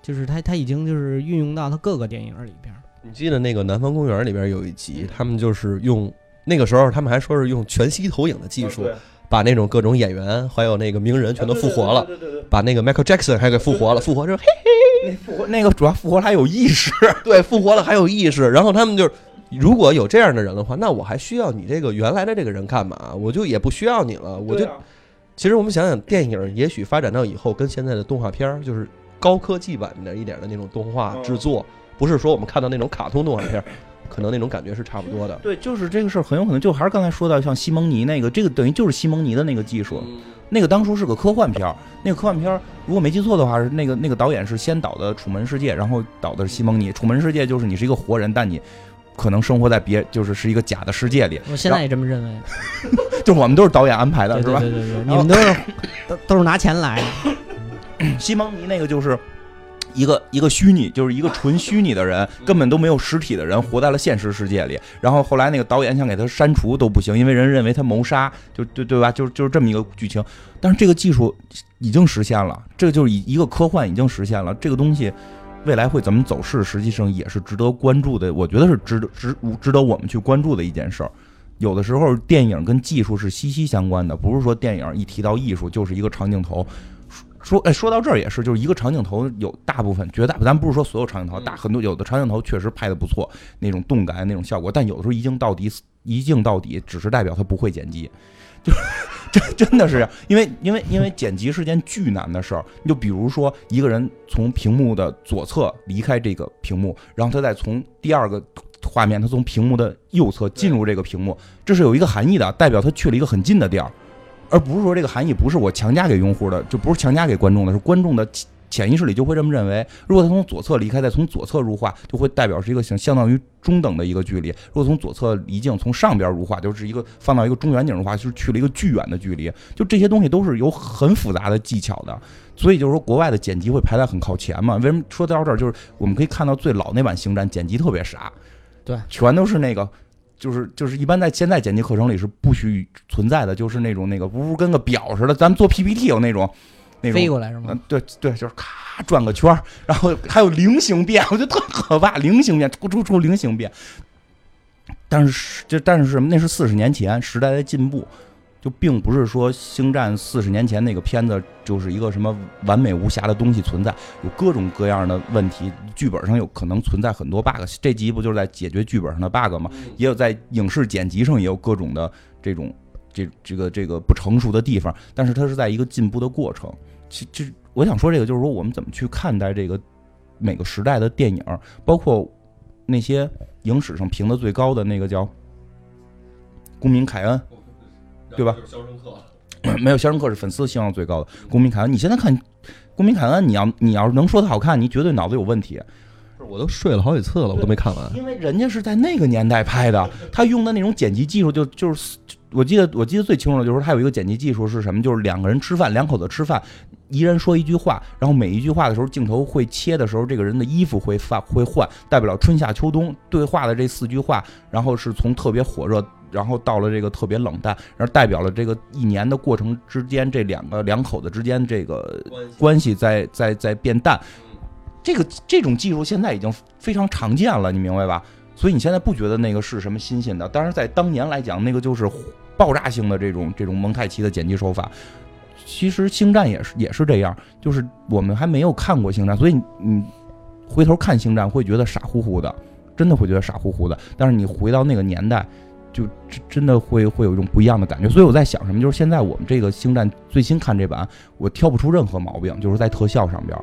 就是他他已经就是运用到他各个电影里边儿。你记得那个《南方公园》里边有一集，他们就是用那个时候他们还说是用全息投影的技术，把那种各种演员还有那个名人全都复活了，对对对，把那个 Michael Jackson 还给复活了，复活之后嘿，那复活那个主要复活还有意识，对，复活了还有意识，然后他们就是。如果有这样的人的话，那我还需要你这个原来的这个人干嘛？我就也不需要你了。我就、啊其实我们想想，电影也许发展到以后，跟现在的动画片儿就是高科技版的一点的那种动画嗯制作，不是说我们看到那种卡通动画片儿，可能那种感觉是差不多的。对，就是这个事儿很有可能就还是刚才说到像西蒙尼那个，这个等于就是西蒙尼的那个技术，那个当初是个科幻片儿，那个科幻片儿如果没记错的话，是那个那个导演是先导的《楚门世界》，然后导的是西蒙尼。《楚门世界》就是你是一个活人，但你可能生活在别就是是一个假的世界里，我现在也这么认为，就是我们都是导演安排的，是吧？对对对对，你们都是都都是拿钱来的，西蒙尼那个就是一个一个虚拟，就是一个纯虚拟的人，根本都没有实体的人，活在了现实世界里。然后后来那个导演想给他删除都不行，因为人认为他谋杀，就对对吧？就是就是这么一个剧情。但是这个技术已经实现了，这个就是一一个科幻已经实现了。这个东西未来会怎么走势，实际上也是值得关注的。我觉得是值得值值得我们去关注的一件事儿。有的时候电影跟技术是息息相关的，不是说电影一提到艺术就是一个长镜头。说哎，说到这儿也是，就是一个长镜头有大部分绝大，咱不是说所有长镜头，大很多有的长镜头确实拍的不错，那种动感那种效果，但有的时候一镜到底，一镜到底只是代表他不会剪辑，就这 真的是这样，因为因为因为剪辑是件巨难的事儿。你就比如说一个人从屏幕的左侧离开这个屏幕，然后他再从第二个画面，他从屏幕的右侧进入这个屏幕，这是有一个含义的，代表他去了一个很近的地儿。而不是说这个含义不是我强加给用户的，就不是强加给观众的，是观众的潜意识里就会这么认为。如果他从左侧离开，再从左侧入画，就会代表是一个相相当于中等的一个距离。如果从左侧离镜，从上边入画，就是一个放到一个中远景入画，就是去了一个巨远的距离。就这些东西都是有很复杂的技巧的，所以就是说国外的剪辑会排在很靠前嘛。为什么说到这儿，就是我们可以看到最老那版星战剪辑特别傻，对，全都是那个。就是就是一般在现在剪辑课程里是不许存在的，就是那种那个不是跟个表似的，咱们做 PPT 有那种那种飞过来是吗嗯？，对对，就是咔转个圈儿，然后还有菱形变，我觉得特可怕，菱形变，出出出菱形变。但是就但是什么？那是四十年前时代的进步，就并不是说《星战》四十年前那个片子就是一个什么完美无瑕的东西存在，有各种各样的问题，剧本上有可能存在很多 bug。这集不就是在解决剧本上的 bug 吗？也有在影视剪辑上也有各种的这种这这个这个不成熟的地方，但是它是在一个进步的过程。其其实我想说这个，就是说我们怎么去看待这个每个时代的电影，包括那些影史上评的最高的那个叫《公民凯恩》，对吧？肖申克，没有《肖申克》是粉丝希望最高的，《公民凯恩》。你现在看《公民凯恩》，你要你要是能说它好看，你绝对脑子有问题。我都睡了好几次了，我都没看完。因为人家是在那个年代拍的，他用的那种剪辑技术就就是就我记得我记得最清楚的就是他有一个剪辑技术是什么？就是两个人吃饭，两口子吃饭，一人说一句话，然后每一句话的时候，镜头会切的时候，这个人的衣服会发会换，代表了春夏秋冬对话的这四句话，然后是从特别火热，然后到了这个特别冷淡，然后代表了这个一年的过程之间，这两个两口子之间这个关系在在在变淡。这个这种技术现在已经非常常见了，你明白吧？所以你现在不觉得那个是什么新鲜的？但是，在当年来讲，那个就是爆炸性的这种这种蒙太奇的剪辑手法。其实《星战》也是也是这样，就是我们还没有看过《星战》，所以你回头看《星战》会觉得傻乎乎的，真的会觉得傻乎乎的。但是你回到那个年代，就真真的会会有一种不一样的感觉。所以我在想什么，就是现在我们这个《星战》最新看这版，我挑不出任何毛病，就是在特效上边。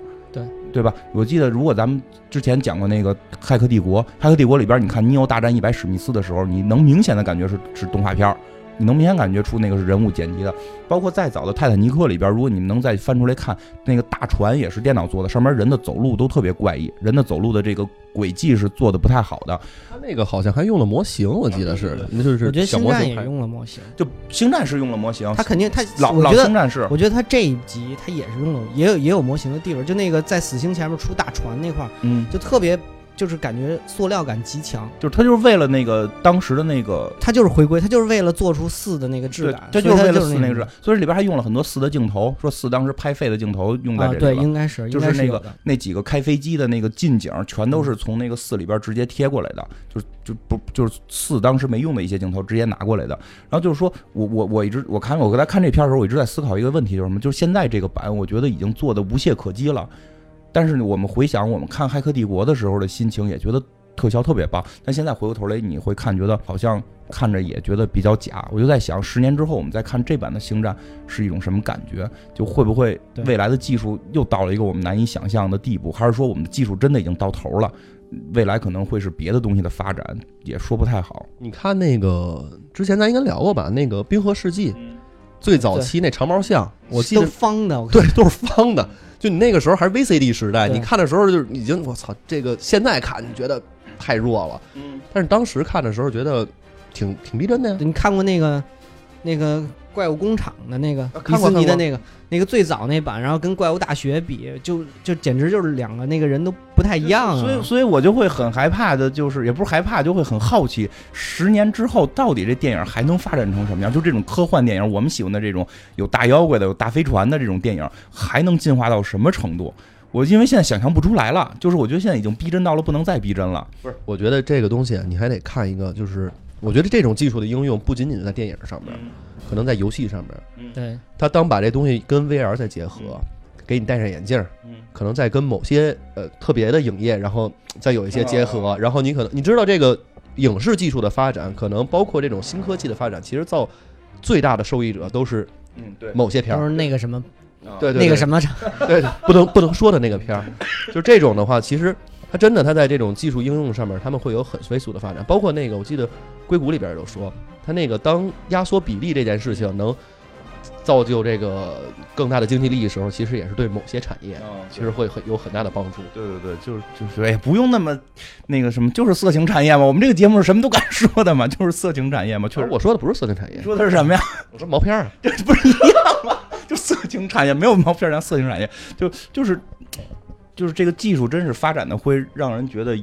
对吧？我记得，如果咱们之前讲过那个《骇客帝国》，《骇客帝国》里边，你看尼欧大战一百史密斯的时候，你能明显的感觉是是动画片儿，你能明显感觉出那个是人物剪辑的。包括再早的《泰坦尼克》里边，如果你们能再翻出来看，那个大船也是电脑做的，上面人的走路都特别怪异，人的走路的这个轨迹是做的不太好的。他那个好像还用了模型，我记得是，那就是我觉得星战也小模型拍。用了模型，就《星战》是用了模型，他肯定他老老星战是我觉得他这一集他也是用了，也有也有模型的地方，就那个在死星前面出大船那块儿，嗯，就特别就是感觉塑料感极强。就是他就是为了那个当时的那个。他就是回归，他就是为了做出四的那个质感，，这就是为了四那个质感，所以里边还用了很多四的镜头，说四当时拍废的镜头用在这里对。应该是就是那个那几个开飞机的那个近景，全都是从那个四里边直接贴过来的，就就不就是四当时没用的一些镜头直接拿过来的。然后就是说我我我一直我看我刚才看这片的时候，我一直在思考一个问题，就是什么？就是现在这个版，我觉得已经做的无懈可击了。但是呢我们回想我们看《骇客帝国》的时候的心情，也觉得特效特别棒。但现在回过头来，你会看，觉得好像看着也觉得比较假。我就在想，十年之后我们再看这版的《星战》是一种什么感觉？就会不会未来的技术又到了一个我们难以想象的地步，还是说我们的技术真的已经到头了？未来可能会是别的东西的发展，也说不太好。你看那个之前咱应该聊过吧？那个《冰河世纪》最早期那长毛象，我记都得方的，对，都是方的。就你那个时候还是 VCD 时代，你看的时候就是已经我操，这个现在看你觉得太弱了，嗯，但是当时看的时候觉得挺挺逼真的呀。你看过那个那个怪物工厂的那个迪士尼的那个那个最早那版，然后跟怪物大学比，就就简直就是两个那个人都不太一样啊。所以，所以我就会很害怕的，就是也不是害怕，就会很好奇，十年之后到底这电影还能发展成什么样？就这种科幻电影，我们喜欢的这种有大妖怪的、有大飞船的这种电影，还能进化到什么程度？我因为现在想象不出来了，就是我觉得现在已经逼真到了不能再逼真了。不是，我觉得这个东西啊你还得看一个，就是我觉得这种技术的应用不仅仅在电影上面，可能在游戏上面。嗯。对，他当把这东西跟 VR 再结合，给你戴上眼镜儿，嗯。可能再跟某些呃特别的影业，然后再有一些结合，然后你可能你知道这个影视技术的发展，可能包括这种新科技的发展，其实造最大的受益者都是嗯，对，某些片儿，都是那个什么对对那个什么，么，对，不能不能说的那个片儿，就是这种的话，其实它真的它在这种技术应用上面，他们会有很飞速的发展，包括那个我记得硅谷里边有说，它那个当压缩比例这件事情能造就这个更大的经济利益时候，其实也是对某些产业其实会很有很大的帮助。对对对，就是就是，哎，不用那么那个什么，就是色情产业嘛。我们这个节目是什么都敢说的嘛，就是色情产业嘛。确实，我说的不是色情产业，说的是什么呀？我说毛片儿啊。这 不是一样吗？就色情产业没有毛片儿叫色情产业，就就是就是这个技术真是发展的会让人觉得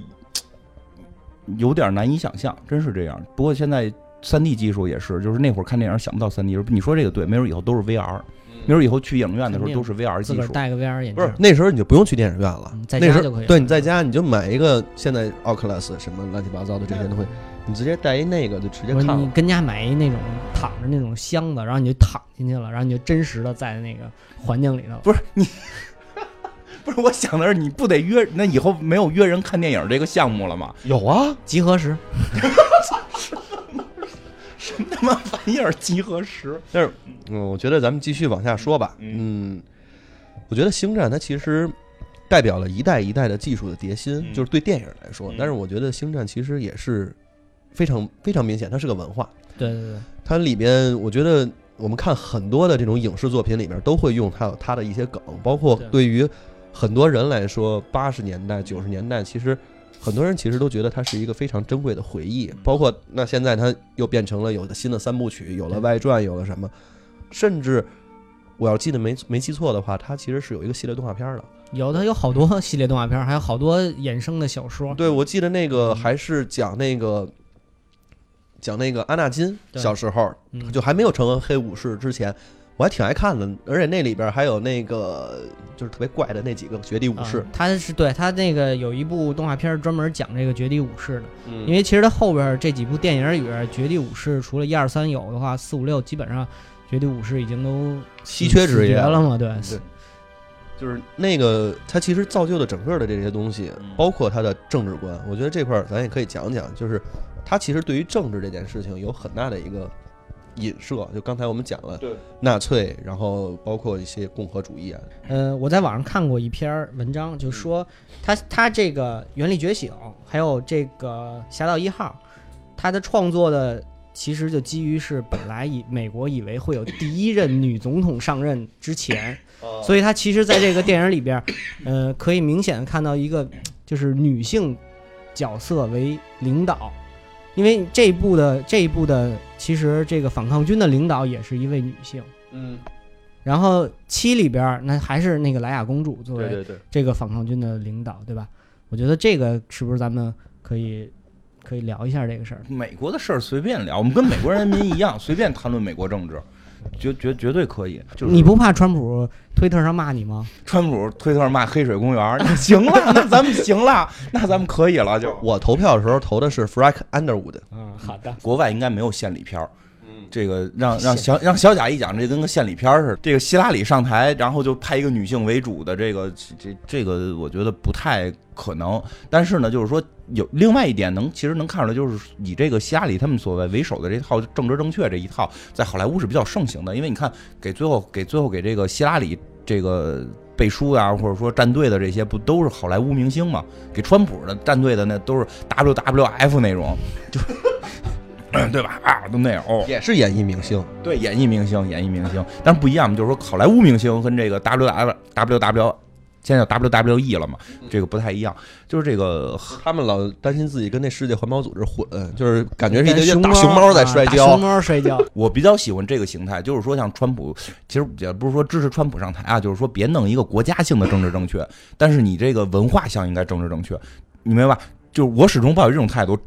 有点难以想象，真是这样。不过现在三 D 技术也是，就是那会儿看电影想不到三 D，你说这个对，没准以后都是 VR，没准以后去影院的时候都是 VR 技术。自个儿戴个 VR 眼镜，不是那时候你就不用去电影院了嗯，在那时候家就可以对，你在家你就买一个现在 Oculus 什么乱七八糟的这些东西，你直接带一那个就直接看。你跟家买一那种躺着那种箱子，然后你就躺进去了，然后你就真实的在那个环境里头。不是你，不是我想的是你不得约，那以后没有约人看电影这个项目了吗？有啊，集合时，他妈玩意儿集合时，但是嗯，我觉得咱们继续往下说吧。嗯，我觉得星战它其实代表了一代一代的技术的迭新，嗯就是对电影来说嗯。但是我觉得星战其实也是非常非常明显，它是个文化。对对对，它里边，我觉得我们看很多的这种影视作品里面都会用它有它的一些梗，包括对对于很多人来说，八十年代、九十年代其实很多人其实都觉得它是一个非常珍贵的回忆。包括那现在它又变成了有的新的三部曲，有了外传，有了什么，甚至我要记得没没记错的话，它其实是有一个系列动画片的。有的有好多系列动画片儿，还有好多衍生的小说。对，我记得那个还是讲那个讲那个阿纳金小时候，嗯，就还没有成为黑武士之前，我还挺爱看的。而且那里边还有那个就是特别怪的那几个绝地武士啊，他是对他那个有一部动画片专门讲这个绝地武士的，嗯。因为其实他后边这几部电影里边，绝地武士除了一二三有的话，四五六基本上绝地武士已经都稀缺职业绝了嘛，对，对。就是那个它其实造就的整个的这些东西嗯，包括它的政治观，我觉得这块儿咱也可以讲讲，就是它其实对于政治这件事情有很大的一个影射。就刚才我们讲了对纳粹，然后包括一些共和主义啊，呃，我在网上看过一篇文章，就说他他这个《原力觉醒》还有这个《侠盗一号》，他的创作的其实就基于是本来以美国以为会有第一任女总统上任之前，所以他其实在这个电影里边儿，呃，可以明显的看到一个就是女性角色为领导。因为这一部的这一部的，其实这个反抗军的领导也是一位女性，嗯，然后七里边那还是那个莱雅公主作为这个反抗军的领导，对吧？我觉得这个是不是咱们可以可以聊一下这个事儿？美国的事儿随便聊，我们跟美国人民一样，随便谈论美国政治，绝绝绝对可以。就是你不怕川普推特上骂你吗？川普推特上骂黑水公园，那行了，那咱们行了，那咱们可以了。就我投票的时候投的是 Frank Underwood，嗯，好的。国外应该没有献礼片儿。嗯，这个让让小让小贾一讲，这跟个献礼片儿似的。这个希拉里上台，然后就派一个女性为主的这个这这这个，我觉得不太可能。但是呢，就是说有另外一点能其实能看出来，就是以这个希拉里他们所谓为首的这套政治正确这一套，在好莱坞是比较盛行的。因为你看，给最后给最后给这个希拉里这个。背书啊，或者说站队的这些，不都是好莱坞明星嘛？给川普的站队的那都是 WWF 那种，就 对吧？啊，都那样哦。也是演艺明星，对，演艺明星，演艺明星，但是不一样，就是说好莱坞明星跟这个 W W W W，现在叫 W W E 了嘛，这个不太一样。就是这个他们老担心自己跟那世界环保组织混，就是感觉是一跟堆大熊熊猫在摔跤熊。猫摔跤。我比较喜欢这个形态，就是说像川普，其实也不是说支持川普上台啊，就是说别弄一个国家性的政治正确，但是你这个文化上应该政治正确，你明白吧？就是我始终抱有这种态度。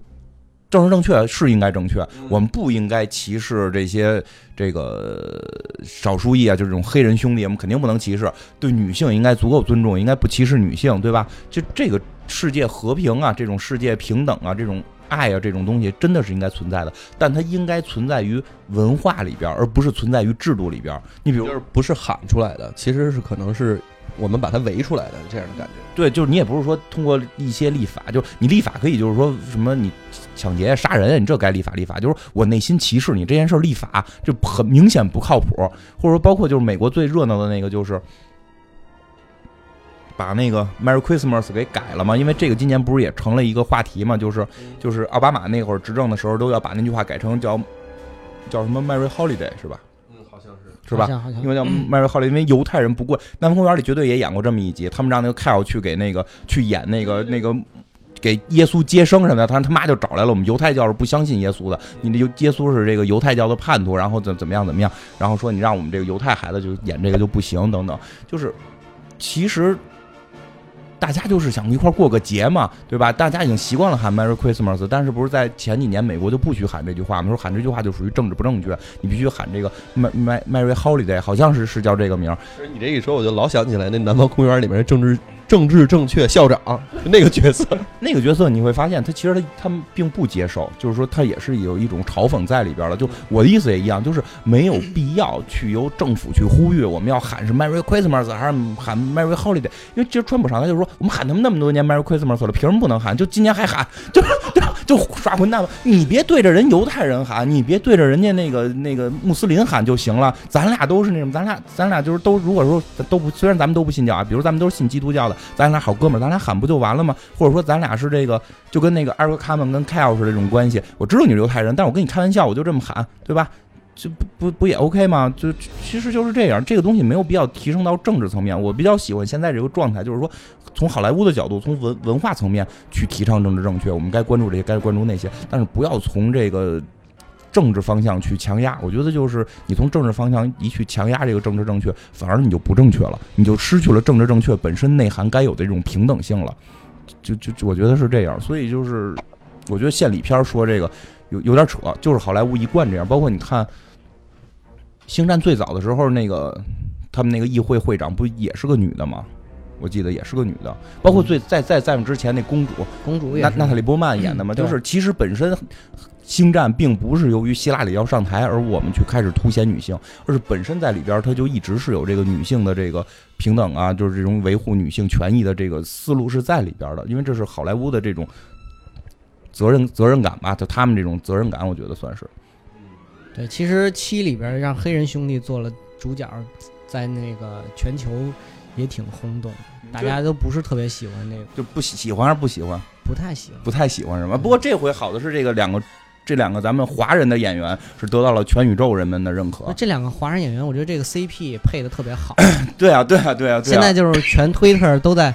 政治正确是应该正确，我们不应该歧视这些这个少数裔啊，就这种黑人兄弟，我们肯定不能歧视。对女性应该足够尊重，应该不歧视女性，对吧？就这个世界和平啊，这种世界平等啊，这种爱啊，这种东西真的是应该存在的，但它应该存在于文化里边，而不是存在于制度里边。你比如就是不是喊出来的，其实是可能是我们把它围出来的这样的感觉。对，就是你也不是说通过一些立法，就是你立法可以，就是说什么你抢劫、杀人，你这该立法立法。就是我内心歧视你这件事立法，就很明显不靠谱。或者说，包括就是美国最热闹的那个，就是把那个 Merry Christmas 给改了嘛，因为这个今年不是也成了一个话题嘛，就是就是奥巴马那会儿执政的时候都要把那句话改成叫叫什么 Merry Holiday 是吧？是。吧因为叫迈瑞·浩利因为犹太人不过南方公园里绝对也演过这么一集，他们让那个 Kyle 去给那个去演那个那个给耶稣接生什么的，他他妈就找来了我们犹太教是不相信耶稣的，你这犹耶稣是这个犹太教的叛徒，然后怎怎么样怎么样，然后说你让我们这个犹太孩子就演这个就不行等等，就是其实。大家就是想一块过个节嘛，对吧？大家已经习惯了喊 Merry Christmas，但是不是在前几年美国就不许喊这句话吗？说喊这句话就属于政治不正确，你必须喊这个 Merry Merry Holiday，好像是是叫这个名。你这一说，我就老想起来那《南方公园》里面的政治政治正确校长就 那个角色。那个角色你会发现，他其实他他们并不接受，就是说他也是有一种嘲讽在里边了。就我的意思也一样，就是没有必要去由政府去呼吁我们要喊是 Merry Christmas 还是喊 Merry Holiday，因为其实川普上来就说我们喊他们那么多年 Merry Christmas 了，凭什么不能喊？就今年还喊，就就就耍混蛋吧！你别对着人犹太人喊，你别对着人家那个那个穆斯林喊就行了。咱俩都是那种，咱俩咱俩就是都如果说都不，虽然咱们都不信教啊，比如咱们都是信基督教的，咱俩好哥们儿，咱俩喊不就完了吗？或者说咱俩是这个，就跟那个艾瑞卡门跟凯尔似的这种关系。我知道你是犹太人，但我跟你开玩笑，我就这么喊，对吧？就不不不也 OK 吗？就其实就是这样，这个东西没有必要提升到政治层面。我比较喜欢现在这个状态，就是说从好莱坞的角度，从文文化层面去提倡政治正确，我们该关注这些，该关注那些，但是不要从这个政治方向去强压。我觉得就是你从政治方向一去强压这个政治正确，反而你就不正确了，你就失去了政治正确本身内涵该有的这种平等性了。就就就我觉得是这样，所以就是我觉得献礼片说这个有有点扯，就是好莱坞一贯这样，包括你看。星战最早的时候，那个他们那个议会会长不也是个女的吗？我记得也是个女的。包括最在在在之前那公主，公主娜娜塔莉波曼演的嘛，就是其实本身星战并不是由于希拉里要上台而我们去开始凸显女性，而是本身在里边它就一直是有这个女性的这个平等啊，就是这种维护女性权益的这个思路是在里边的，因为这是好莱坞的这种责任责任感吧，就他们这种责任感，我觉得算是。对，其实七里边让黑人兄弟做了主角，在那个全球也挺轰动，大家都不是特别喜欢那个，就不喜喜欢还是不喜欢？不太喜欢，不太喜欢是吗？不过这回好的是这个两个，这两个咱们华人的演员是得到了全宇宙人们的认可。这两个华人演员，我觉得这个 CP 配的特别好。对啊，对啊，对啊。现在就是全推特都在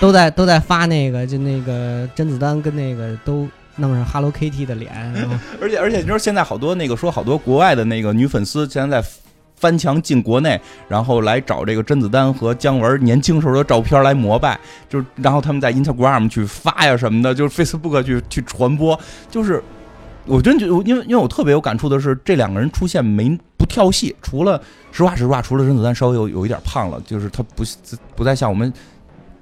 都在都在发那个，就那个甄子丹跟那个都。弄上 Hello Kitty 的脸，而且而且你说现在好多那个说好多国外的那个女粉丝现在在翻墙进国内，然后来找这个甄子丹和姜文年轻时候的照片来膜拜，就是然后他们在 Instagram 去发呀什么的，就是 Facebook 去去传播，就是我真觉得，因为因为我特别有感触的是这两个人出现没不跳戏，除了实话实话，除了甄子丹稍微有有一点胖了，就是他不不再像我们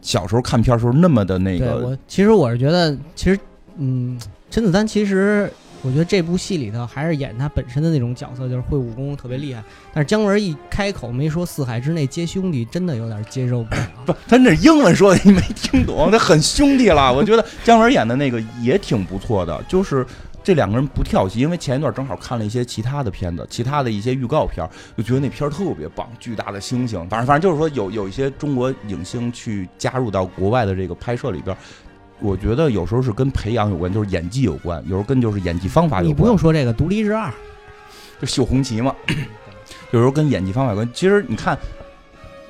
小时候看片时候那么的那个。我其实我是觉得其实。嗯，甄子丹其实，我觉得这部戏里头还是演他本身的那种角色，就是会武功特别厉害。但是姜文一开口没说四海之内皆兄弟，真的有点接受不了。不，他那英文说的你没听懂，他很兄弟了。我觉得姜文演的那个也挺不错的，就是这两个人不跳戏。因为前一段正好看了一些其他的片子，其他的一些预告片，就觉得那片特别棒，巨大的星星。反正反正就是说有有一些中国影星去加入到国外的这个拍摄里边。我觉得有时候是跟培养有关，就是演技有关；有时候跟就是演技方法有关。你不用说这个《独立日二》，就秀红旗嘛。有时候跟演技方法有关。其实你看，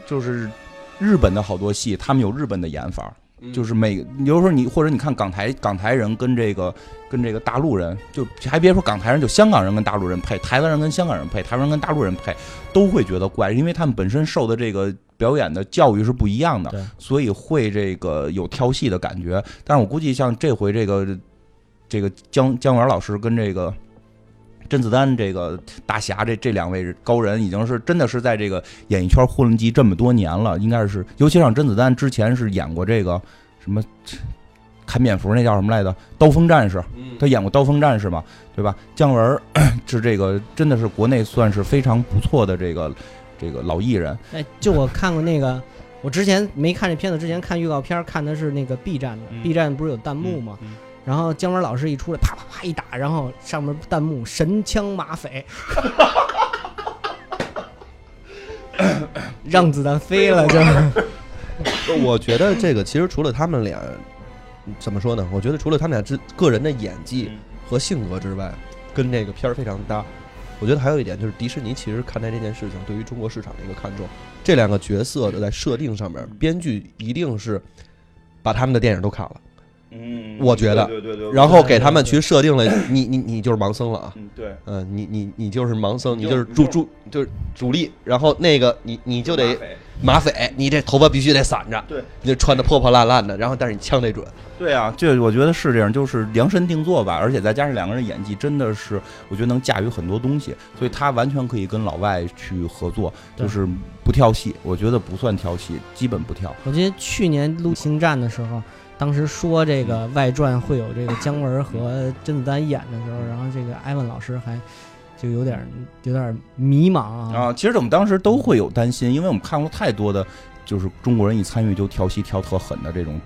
就是日本的好多戏，他们有日本的演法。就是每有时候你或者你看港台港台人跟这个跟这个大陆人，就还别说港台人，就香港人跟大陆人配，台湾人跟香港人配，台湾人跟大陆人配，都会觉得怪，因为他们本身受的这个表演的教育是不一样的，所以会这个有跳戏的感觉。但是我估计像这回这个这个姜姜文老师跟这个。甄子丹这个大侠，这这两位高人已经是真的是在这个演艺圈混迹这么多年了，应该是，尤其让甄子丹之前是演过这个什么看蝙蝠那叫什么来着？刀锋战士，他演过刀锋战士嘛，对吧？姜文 是这个真的是国内算是非常不错的这个这个老艺人。哎，就我看过那个，我之前没看这片子之前看预告片，看的是那个 B 站的，B 站不是有弹幕吗？然后姜文老师一出来，啪啪啪一打，然后上面弹幕“神枪马匪”，让子弹飞了，就是。我觉得这个其实除了他们俩，怎么说呢？我觉得除了他们俩之个人的演技和性格之外，跟这个片儿非常搭。我觉得还有一点就是，迪士尼其实看待这件事情对于中国市场的一个看重。这两个角色的在设定上面，编剧一定是把他们的电影都看了。嗯，我觉得，对对对，然后给他们去设定了，你你你就是盲僧了啊，对，嗯，你你你就是盲僧，你就是主主就是主力，然后那个你你就得马匪，你这头发必须得散着，对，你穿的破破烂烂的，然后但是你枪得准，对啊，这我觉得是这样，就是量身定做吧，而且再加上两个人演技真的是，我觉得能驾驭很多东西，所以他完全可以跟老外去合作，就是不跳戏，我觉得不算跳戏，基本不跳。我记得去年录《星战》的时候。当时说这个外传会有这个姜文和甄子丹演的时候，然后这个艾文老师还就有点有点迷茫啊。啊，其实我们当时都会有担心，因为我们看过太多的，就是中国人一参与就跳戏跳特狠的这种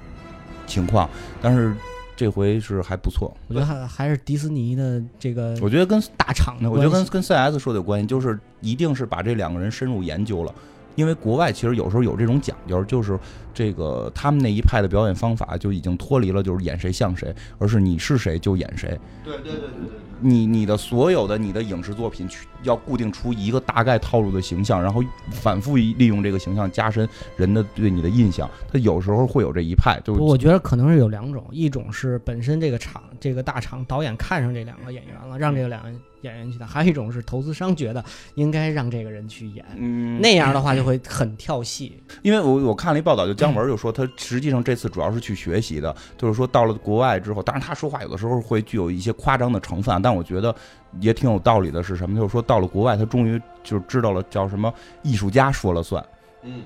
情况。但是这回是还不错，我觉得还还是迪士尼的这个，我觉得跟大厂的，我觉得跟跟 CS 说的有关系，就是一定是把这两个人深入研究了。因为国外其实有时候有这种讲究，就是这个他们那一派的表演方法就已经脱离了就是演谁像谁，而是你是谁就演谁。对对对对对。你你的所有的你的影视作品去要固定出一个大概套路的形象，然后反复利用这个形象加深人的对你的印象。他有时候会有这一派，就我觉得可能是有两种，一种是本身这个厂这个大厂导演看上这两个演员了，让这个两个演员去的；还有一种是投资商觉得应该让这个人去演，嗯，那样的话就会很跳戏。因为我我看了一报道，就姜文就说他实际上这次主要是去学习的，就是说到了国外之后，当然他说话有的时候会具有一些夸张的成分，但我觉得也挺有道理的。是什么？就是说到了国外，他终于就知道了叫什么艺术家说了算。嗯，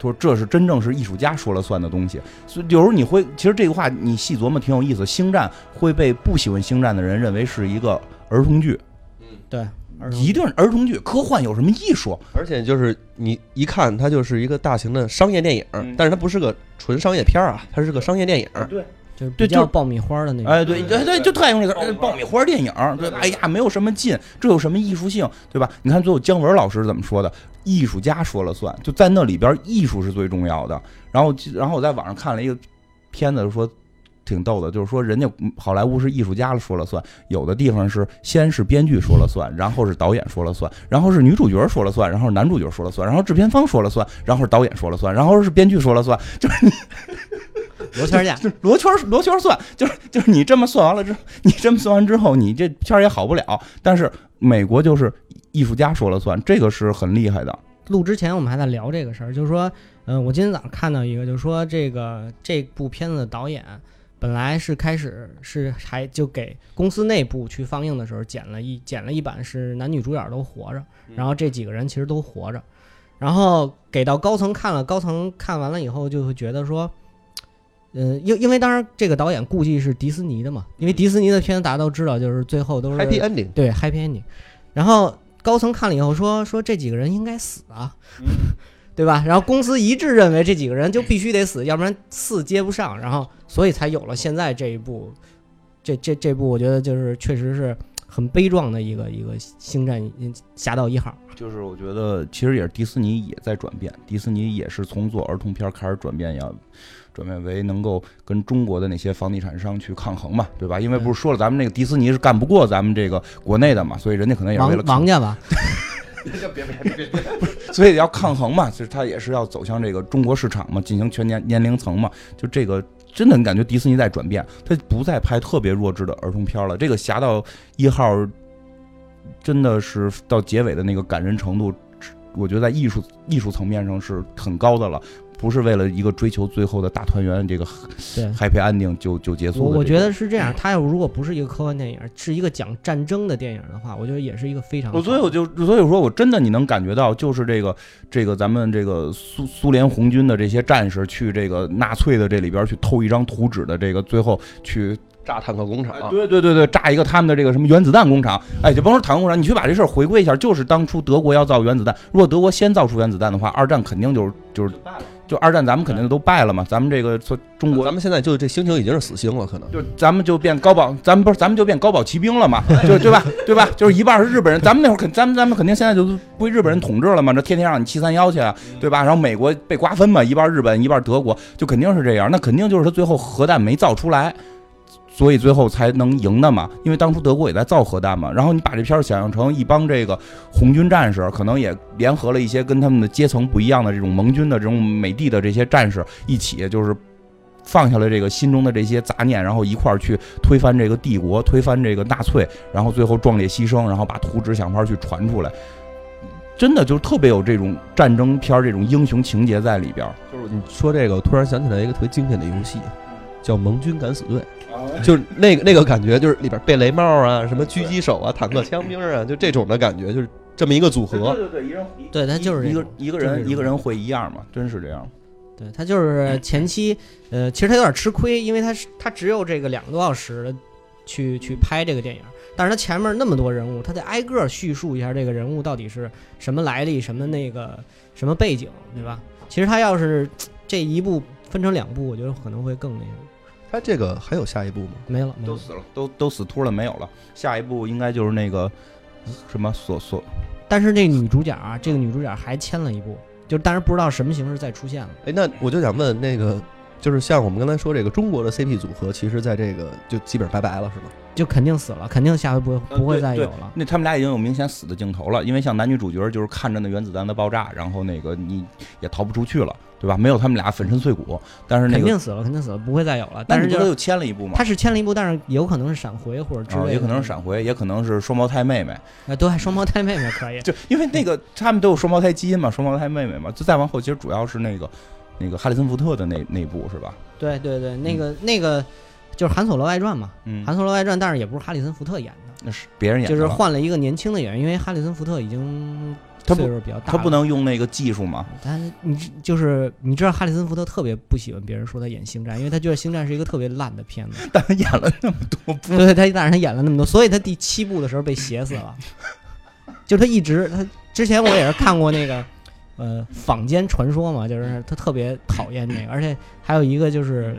他说这是真正是艺术家说了算的东西。所以有时候你会，其实这个话你细琢磨挺有意思。星战会被不喜欢星战的人认为是一个儿童剧。嗯对，一定是儿童剧，科幻有什么艺术？而且就是你一看，它就是一个大型的商业电影，但是它不是个纯商业片啊，它是个商业电影。对，就是比较爆米花的那种。哎，对对对，就特爱用这个爆米花电影，对吧？哎呀，没有什么劲，这有什么艺术性，对吧？你看最后姜文老师怎么说的？艺术家说了算，就在那里边，艺术是最重要的。然后，然后我在网上看了一个片子，说。挺逗的，就是说人家好莱坞是艺术家说了算，有的地方是先是编剧说了算，然后是导演说了算，然后是女主角说了算，然后是男主角说了算，然后制片方说了算，然后是导演说了算，然后是编剧说了算，就是你 罗圈架，就是罗圈罗圈算，就是就是你这么算完了之后，你这么算完之后，你这片儿也好不了。但是美国就是艺术家说了算，这个是很厉害的。录之前我们还在聊这个事儿，就是说，嗯，我今天早上看到一个，就是说这个这部片子的导演。本来是开始是还就给公司内部去放映的时候剪了一剪了一版是男女主角都活着，然后这几个人其实都活着，然后给到高层看了，高层看完了以后就会觉得说，嗯，因因为当然这个导演估计是迪士尼的嘛，因为迪士尼的片子大家都知道就是最后都是 happy ending，对 happy ending，然后高层看了以后说说这几个人应该死啊。对吧？然后公司一致认为这几个人就必须得死，要不然四接不上，然后所以才有了现在这一部，这这这部我觉得就是确实是很悲壮的一个一个星战侠盗一号。就是我觉得其实也是迪士尼也在转变，迪士尼也是从做儿童片开始转变，要转变为能够跟中国的那些房地产商去抗衡嘛，对吧？因为不是说了咱们那个迪士尼是干不过咱们这个国内的嘛，所以人家可能也是为了王家吧。别别别别！所以要抗衡嘛，其实他也是要走向这个中国市场嘛，进行全年年龄层嘛。就这个真的，你感觉迪士尼在转变，他不再拍特别弱智的儿童片了。这个《侠盗一号》真的是到结尾的那个感人程度，我觉得在艺术艺术层面上是很高的了。不是为了一个追求最后的大团圆，这个对 happy ending 就就结束我我觉得是这样，他要如果不是一个科幻电影，是一个讲战争的电影的话，我觉得也是一个非常。所以我就所以说我真的你能感觉到，就是这个这个咱们这个苏苏联红军的这些战士去这个纳粹的这里边去偷一张图纸的这个最后去。炸坦克工厂，对对对对，炸一个他们的这个什么原子弹工厂，哎，就甭说坦克工厂，你去把这事儿回归一下，就是当初德国要造原子弹，如果德国先造出原子弹的话，二战肯定就是就是就二战咱们肯定都败了嘛，咱们这个说中国，咱们现在就这星球已经是死星了，可能就咱们就变高保，咱们不是咱们就变高保骑兵了嘛，就对吧对吧？就是一半是日本人，咱们那会儿肯咱们咱们肯定现在就归日本人统治了嘛，这天天让你七三幺去，对吧？然后美国被瓜分嘛，一半日本一半德国，就肯定是这样，那肯定就是他最后核弹没造出来。所以最后才能赢的嘛，因为当初德国也在造核弹嘛。然后你把这片儿想象成一帮这个红军战士，可能也联合了一些跟他们的阶层不一样的这种盟军的这种美帝的这些战士一起，就是放下了这个心中的这些杂念，然后一块儿去推翻这个帝国，推翻这个纳粹，然后最后壮烈牺牲，然后把图纸想法去传出来。真的就特别有这种战争片儿这种英雄情节在里边儿。就是你说这个，我突然想起来一个特别经典的游戏，叫《盟军敢死队》。就是那个那个感觉，就是里边贝雷帽啊，什么狙击手啊，坦克枪兵啊，就这种的感觉，就是这么一个组合。对对对，一人对他就是一个一个人一个人会一样嘛，真是这样。对他就是前期，呃，其实他有点吃亏，因为他是他只有这个两个多小时去去拍这个电影，但是他前面那么多人物，他得挨个叙述一下这个人物到底是什么来历，什么那个什么背景，对吧？其实他要是这一部分成两部，我觉得可能会更那个。他这个还有下一部吗？没了，都死了，都都死秃了，没有了。下一部应该就是那个什么索索，但是那女主角啊，这个女主角还签了一部，就但是不知道什么形式再出现了。哎，那我就想问那个，就是像我们刚才说这个中国的 CP 组合，其实在这个就基本拜拜了，是吧？就肯定死了，肯定下回不会呃不会再有了。那他们俩已经有明显死的镜头了，因为像男女主角就是看着那原子弹的爆炸，然后那个你也逃不出去了，对吧？没有他们俩粉身碎骨，但是那个肯定死了，肯定死了，不会再有了。但是就又签了一部嘛他，是签了一部，但是有可能是闪回或者之类的，啊也可能是闪回，也可能是双胞胎妹妹，啊，对，双胞胎妹妹可以。就因为那个他们都有双胞胎基因嘛，双胞胎妹妹嘛，就再往后其实主要是那个那个哈里森福特的那那部是吧？对对对，那个那个就是《韩索罗外传》嘛，嗯《韩索罗外传》，但是也不是哈里森福特演的，那是别人演的就是，换了一个年轻的演员，因为哈里森福特已经岁数比较大了，他不能用那个技术嘛，但是你知就是你知道哈里森福特特别不喜欢别人说他演星战，因为他觉得星战是一个特别烂的片子。但他演了那么多部，对，他但是他演了那么多，所以他第七部的时候被写死了。就他一直他之前我也是看过那个呃坊间传说嘛，就是他特别讨厌那个，而且还有一个就是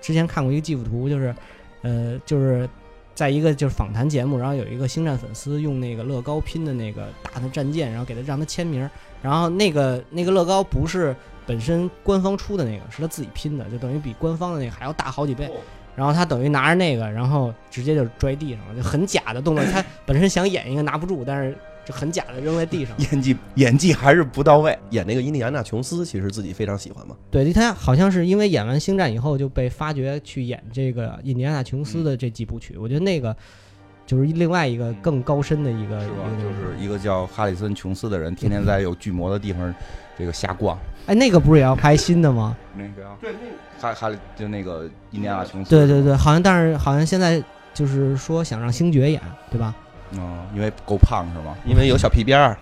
之前看过一个技术图，就是呃就是在一个就是访谈节目，然后有一个星战粉丝用那个乐高拼的那个大的战舰，然后给他让他签名儿，然后那个那个乐高不是本身官方出的那个，是他自己拼的，就等于比官方的那个还要大好几倍。然后他等于拿着那个，然后直接就摔地上了，就很假的动作。他本身想演一个拿不住，但是就很假的扔在地上。演技演技还是不到位。演那个印第安纳琼斯，其实自己非常喜欢嘛。对，他好像是因为演完《星战》以后就被发掘去演这个印第安纳琼斯的这几部曲。我觉得那个就是另外一个更高深的一个是吧就是一个叫哈里森·琼斯的人，天天在有巨魔的地方这个瞎逛。哎，那个不是也要拍新的吗？那个呀，对，哈哈里就那个印第安纳琼斯。对对对，好像但是好像现在就是说想让星爵演，对吧？嗯，因为够胖是吗？因为有小皮鞭儿，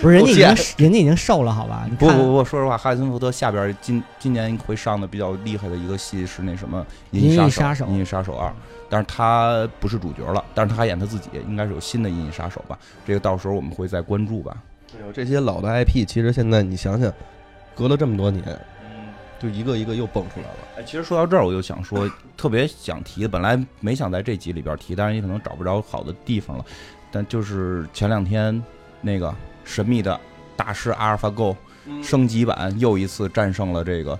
不是，人家已经人家已经瘦了，好吧？不不不，说实话，哈里森福特下边今今年会上的比较厉害的一个戏是那什么《银翼杀杀手银翼杀手二》，但是他不是主角了，但是他还演他自己，应该是有新的银翼杀手吧？这个到时候我们会再关注吧。哎呦，这些老的 IP，其实现在你想想，隔了这么多年，嗯，就一个一个又蹦出来了。哎，其实说到这儿，我就想说，特别想提的，本来没想在这集里边提，但是你可能找不着好的地方了。但就是前两天那个神秘的大师阿尔法 Go 升级版又一次战胜了这个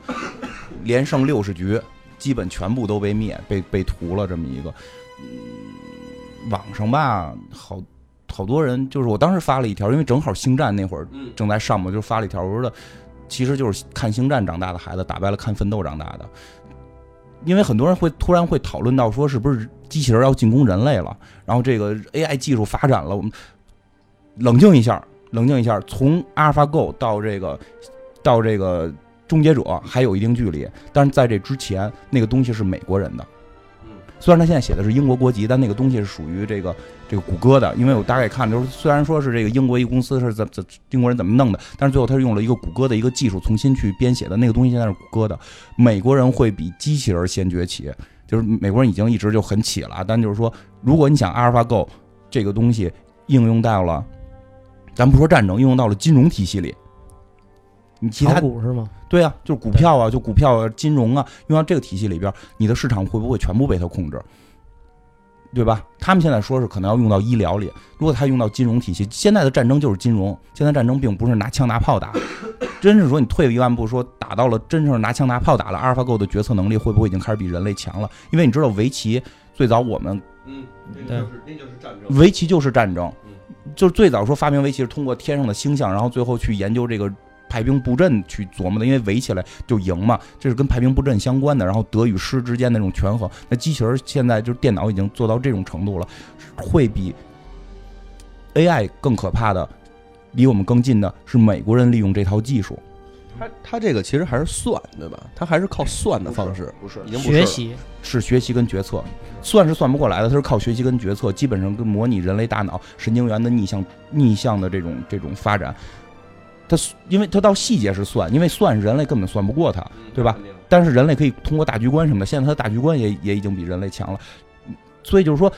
连胜六十局，基本全部都被灭、被被屠了这么一个。嗯，网上吧，好好多人，就是我当时发了一条，因为正好星战那会儿嗯，正在上嘛，就发了一条，我说的其实就是看星战长大的孩子打败了看奋斗长大的，因为很多人会突然会讨论到说是不是机器人要进攻人类了，然后这个 AI 技术发展了，我们冷静一下，冷静一下，从阿尔法 Go 到这个到这个终结者还有一定距离，但是在这之前那个东西是美国人的。嗯虽然他现在写的是英国国籍，但那个东西是属于这个这个谷歌的，因为我大概看就是虽然说是这个英国一个公司是怎怎英国人怎么弄的，但是最后他是用了一个谷歌的一个技术重新去编写的，那个东西现在是谷歌的。美国人会比机器人先崛起，就是美国人已经一直就很起了啊，但就是说，如果你想阿尔法 Go 这个东西应用到了，咱不说战争，应用到了金融体系里，你其他股是吗？对啊，就是股票啊，就股票啊、金融啊，用到这个体系里边，你的市场会不会全部被它控制？对吧？他们现在说是可能要用到医疗里，如果他用到金融体系，现在的战争就是金融，现在战争并不是拿枪拿炮打，真是说你退一万步说打到了真正是拿枪拿炮打了，阿尔法 Go 的决策能力会不会已经开始比人类强了？因为你知道围棋最早我们嗯，那就是那就是战争。围棋就是战争嗯，就是最早说发明围棋是通过天上的星象，然后最后去研究这个派兵布阵去琢磨的，因为围起来就赢嘛，这是跟排兵布阵相关的。然后得与失之间的那种权衡，那机器人现在就是电脑已经做到这种程度了，会比 AI 更可怕的，离我们更近的是美国人利用这套技术，他他这个其实还是算，对吧？他还是靠算的方式，不是已经不是。学习是学习跟决策，算是算不过来的，他是靠学习跟决策，基本上跟模拟人类大脑神经元的逆向逆向的这种这种发展。它因为他到细节是算，因为算人类根本算不过他，对吧？但是人类可以通过大局观什么的，现在他的大局观也也已经比人类强了，所以就是说。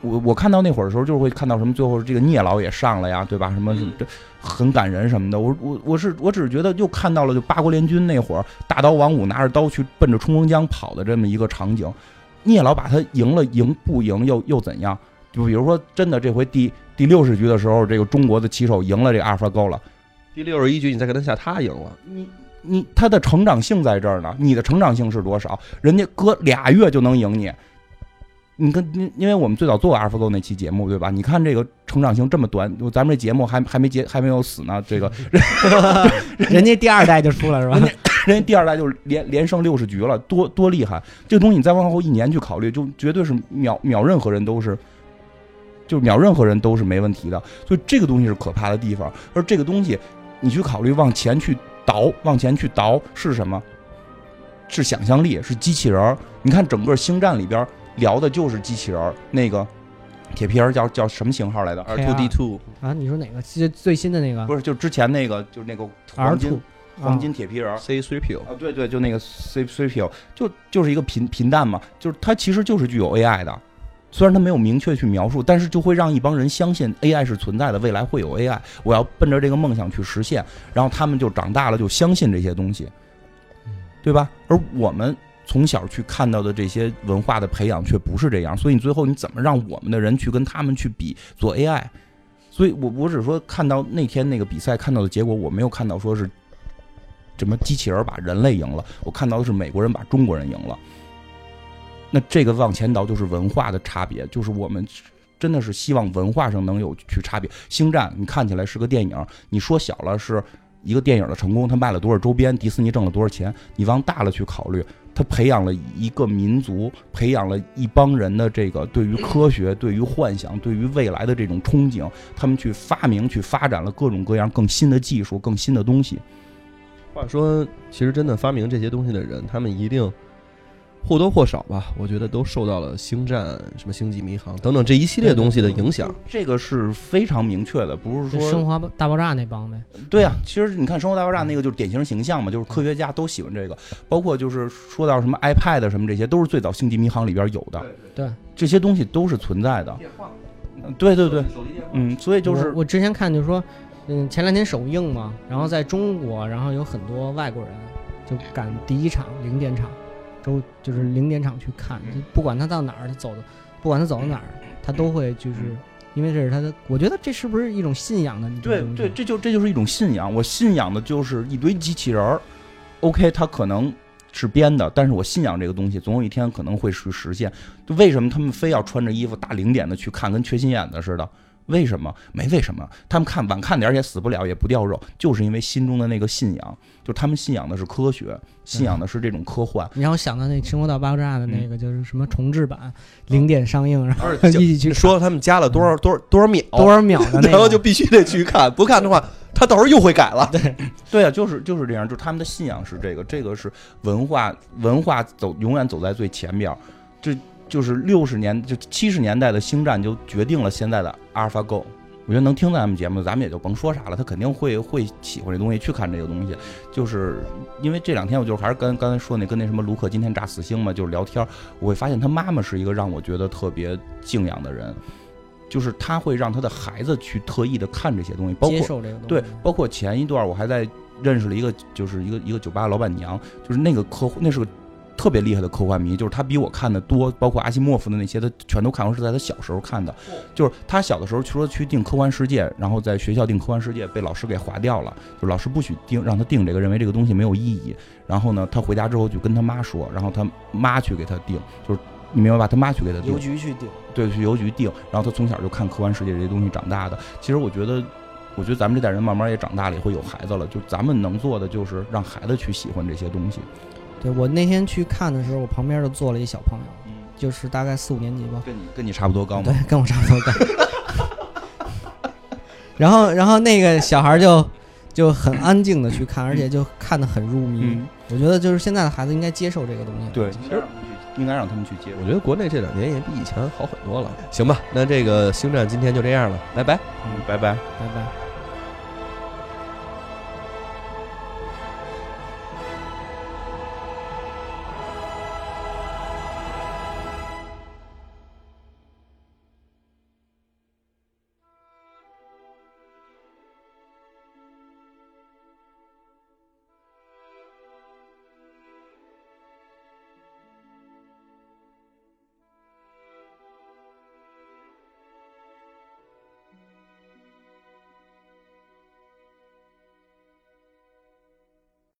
我我看到那会儿的时候，就是会看到什么，最后这个聂老也上了呀，对吧？什么嗯这很感人什么的。我我我是我只是觉得又看到了就八国联军那会儿，大刀王五拿着刀去奔着冲锋枪跑的这么一个场景。聂老把他赢了，赢不赢又又怎样？就比如说，真的这回第第六十局的时候，这个中国的棋手赢了这阿尔法 Go 了，第六十一局你再跟他下，他赢了。你你他的成长性在这儿呢，你的成长性是多少？人家隔俩月就能赢你。你跟因因为我们最早做过 AlphaGo 那期节目，对吧？你看这个成长性这么短，咱们这节目还还没结还没有死呢，这个人家第二代就出了是吧？人家第二代就是连连胜六十局了，多多厉害！这个东西你再往后一年去考虑，就绝对是秒秒任何人都是，就是秒任何人都是没问题的。所以这个东西是可怕的地方。而这个东西，你去考虑往前去倒，往前去倒是什么？是想象力，是机器人儿。你看整个星战里边聊的就是机器人儿，那个铁皮人叫叫什么型号来的？R two D two 啊，你说哪个最最新的那个不是，就之前那个，就是那个 R 黄金 two 黄金铁皮人。C three PO 啊，对对，就那个 C C P O，就就是一个频频弹嘛，就是它其实就是具有 AI 的，虽然他没有明确去描述，但是就会让一帮人相信 AI 是存在的，未来会有 AI，我要奔着这个梦想去实现，然后他们就长大了，就相信这些东西，对吧？而我们从小去看到的这些文化的培养却不是这样，所以你最后你怎么让我们的人去跟他们去比做 AI？所以我我只说看到那天那个比赛看到的结果，我没有看到说是什么机器人把人类赢了，我看到的是美国人把中国人赢了。那这个往前倒就是文化的差别，就是我们真的是希望文化上能有去差别。星战你看起来是个电影，你说小了是一个电影的成功，它卖了多少周边，迪士尼挣了多少钱，你往大了去考虑，它培养了一个民族，培养了一帮人的这个对于科学、对于幻想、对于未来的这种憧憬，他们去发明、去发展了各种各样更新的技术、更新的东西。话说，其实真的发明这些东西的人，他们一定或多或少吧，我觉得都受到了《星战》、什么《星际迷航》等等这一系列东西的影响。这个是非常明确的，不是说生活大爆炸那帮呗。对啊，其实你看《生活大爆炸》那个就是典型形象嘛，就是科学家都喜欢这个，包括就是说到什么 iPad 什么这些，都是最早《星际迷航》里边有的，对，这些东西都是存在的。对对对，嗯，所以就是我我之前看就是说，嗯，前两天首映嘛，然后在中国，然后有很多外国人就赶第一场零点场，周就是零点场去看，就不管他到哪儿，他走的，不管他走到哪儿，他都会就是因为这是他的，我觉得这是不是一种信仰的？对对，这就这就是一种信仰。我信仰的就是一堆机器人儿，OK，他可能是编的，但是我信仰这个东西，总有一天可能会去实现。就为什么他们非要穿着衣服大零点的去看，跟缺心眼子似的？为什么？没为什么，他们看晚看点儿也死不了，也不掉肉，就是因为心中的那个信仰，就他们信仰的是科学，信仰的是这种科幻。你让我想到那《生活大爆炸》的那个，就是什么重置版，零点上映，然后一起去说他们加了多少多少多少秒，多少秒的那个，然后就必须得去看，不看的话，他到时候又会改了。对。对啊，就是就是这样，就是他们的信仰是这个，这个是文化文化走永远走在最前边儿，这就是六十年就七十年代的星战就决定了现在的阿尔法 Go。我觉得能听咱们节目，咱们也就甭说啥了，他肯定会会喜欢这东西，去看这个东西。就是因为这两天，我就还是跟刚才说那跟那什么卢克今天炸死星嘛，就是聊天儿，我会发现他妈妈是一个让我觉得特别敬仰的人，就是他会让他的孩子去特意的看这些东西，包括。对，包括前一段我还在认识了一个，就是一个一个酒吧老板娘，就是那个客户，那是个特别厉害的科幻迷，就是他比我看的多，包括阿西莫夫的那些，他全都看过，是在他小时候看的。就是他小的时候说去订科幻世界，然后在学校订科幻世界被老师给划掉了，就老师不许订，让他订这个，认为这个东西没有意义。然后呢，他回家之后就跟他妈说，然后他妈去给他订，就是你明白吧？他妈去给他定邮，局去订，对，去邮局订，然后他从小就看科幻世界这些东西长大的。其实我觉得，我觉得咱们这代人慢慢也长大了，也会有孩子了。就咱们能做的就是让孩子去喜欢这些东西。对我那天去看的时候，我旁边就坐了一小朋友，嗯，就是大概四五年级吧，跟你跟你差不多高对。，跟我差不多高。然后，然后那个小孩就就很安静的去看，而且就看得很入迷。嗯，我觉得就是现在的孩子应该接受这个东西。对，其实应该让他们去接受。我觉得国内这两年也比以前好很多了。行吧，那这个星战今天就这样了，拜拜。嗯，拜拜。拜拜。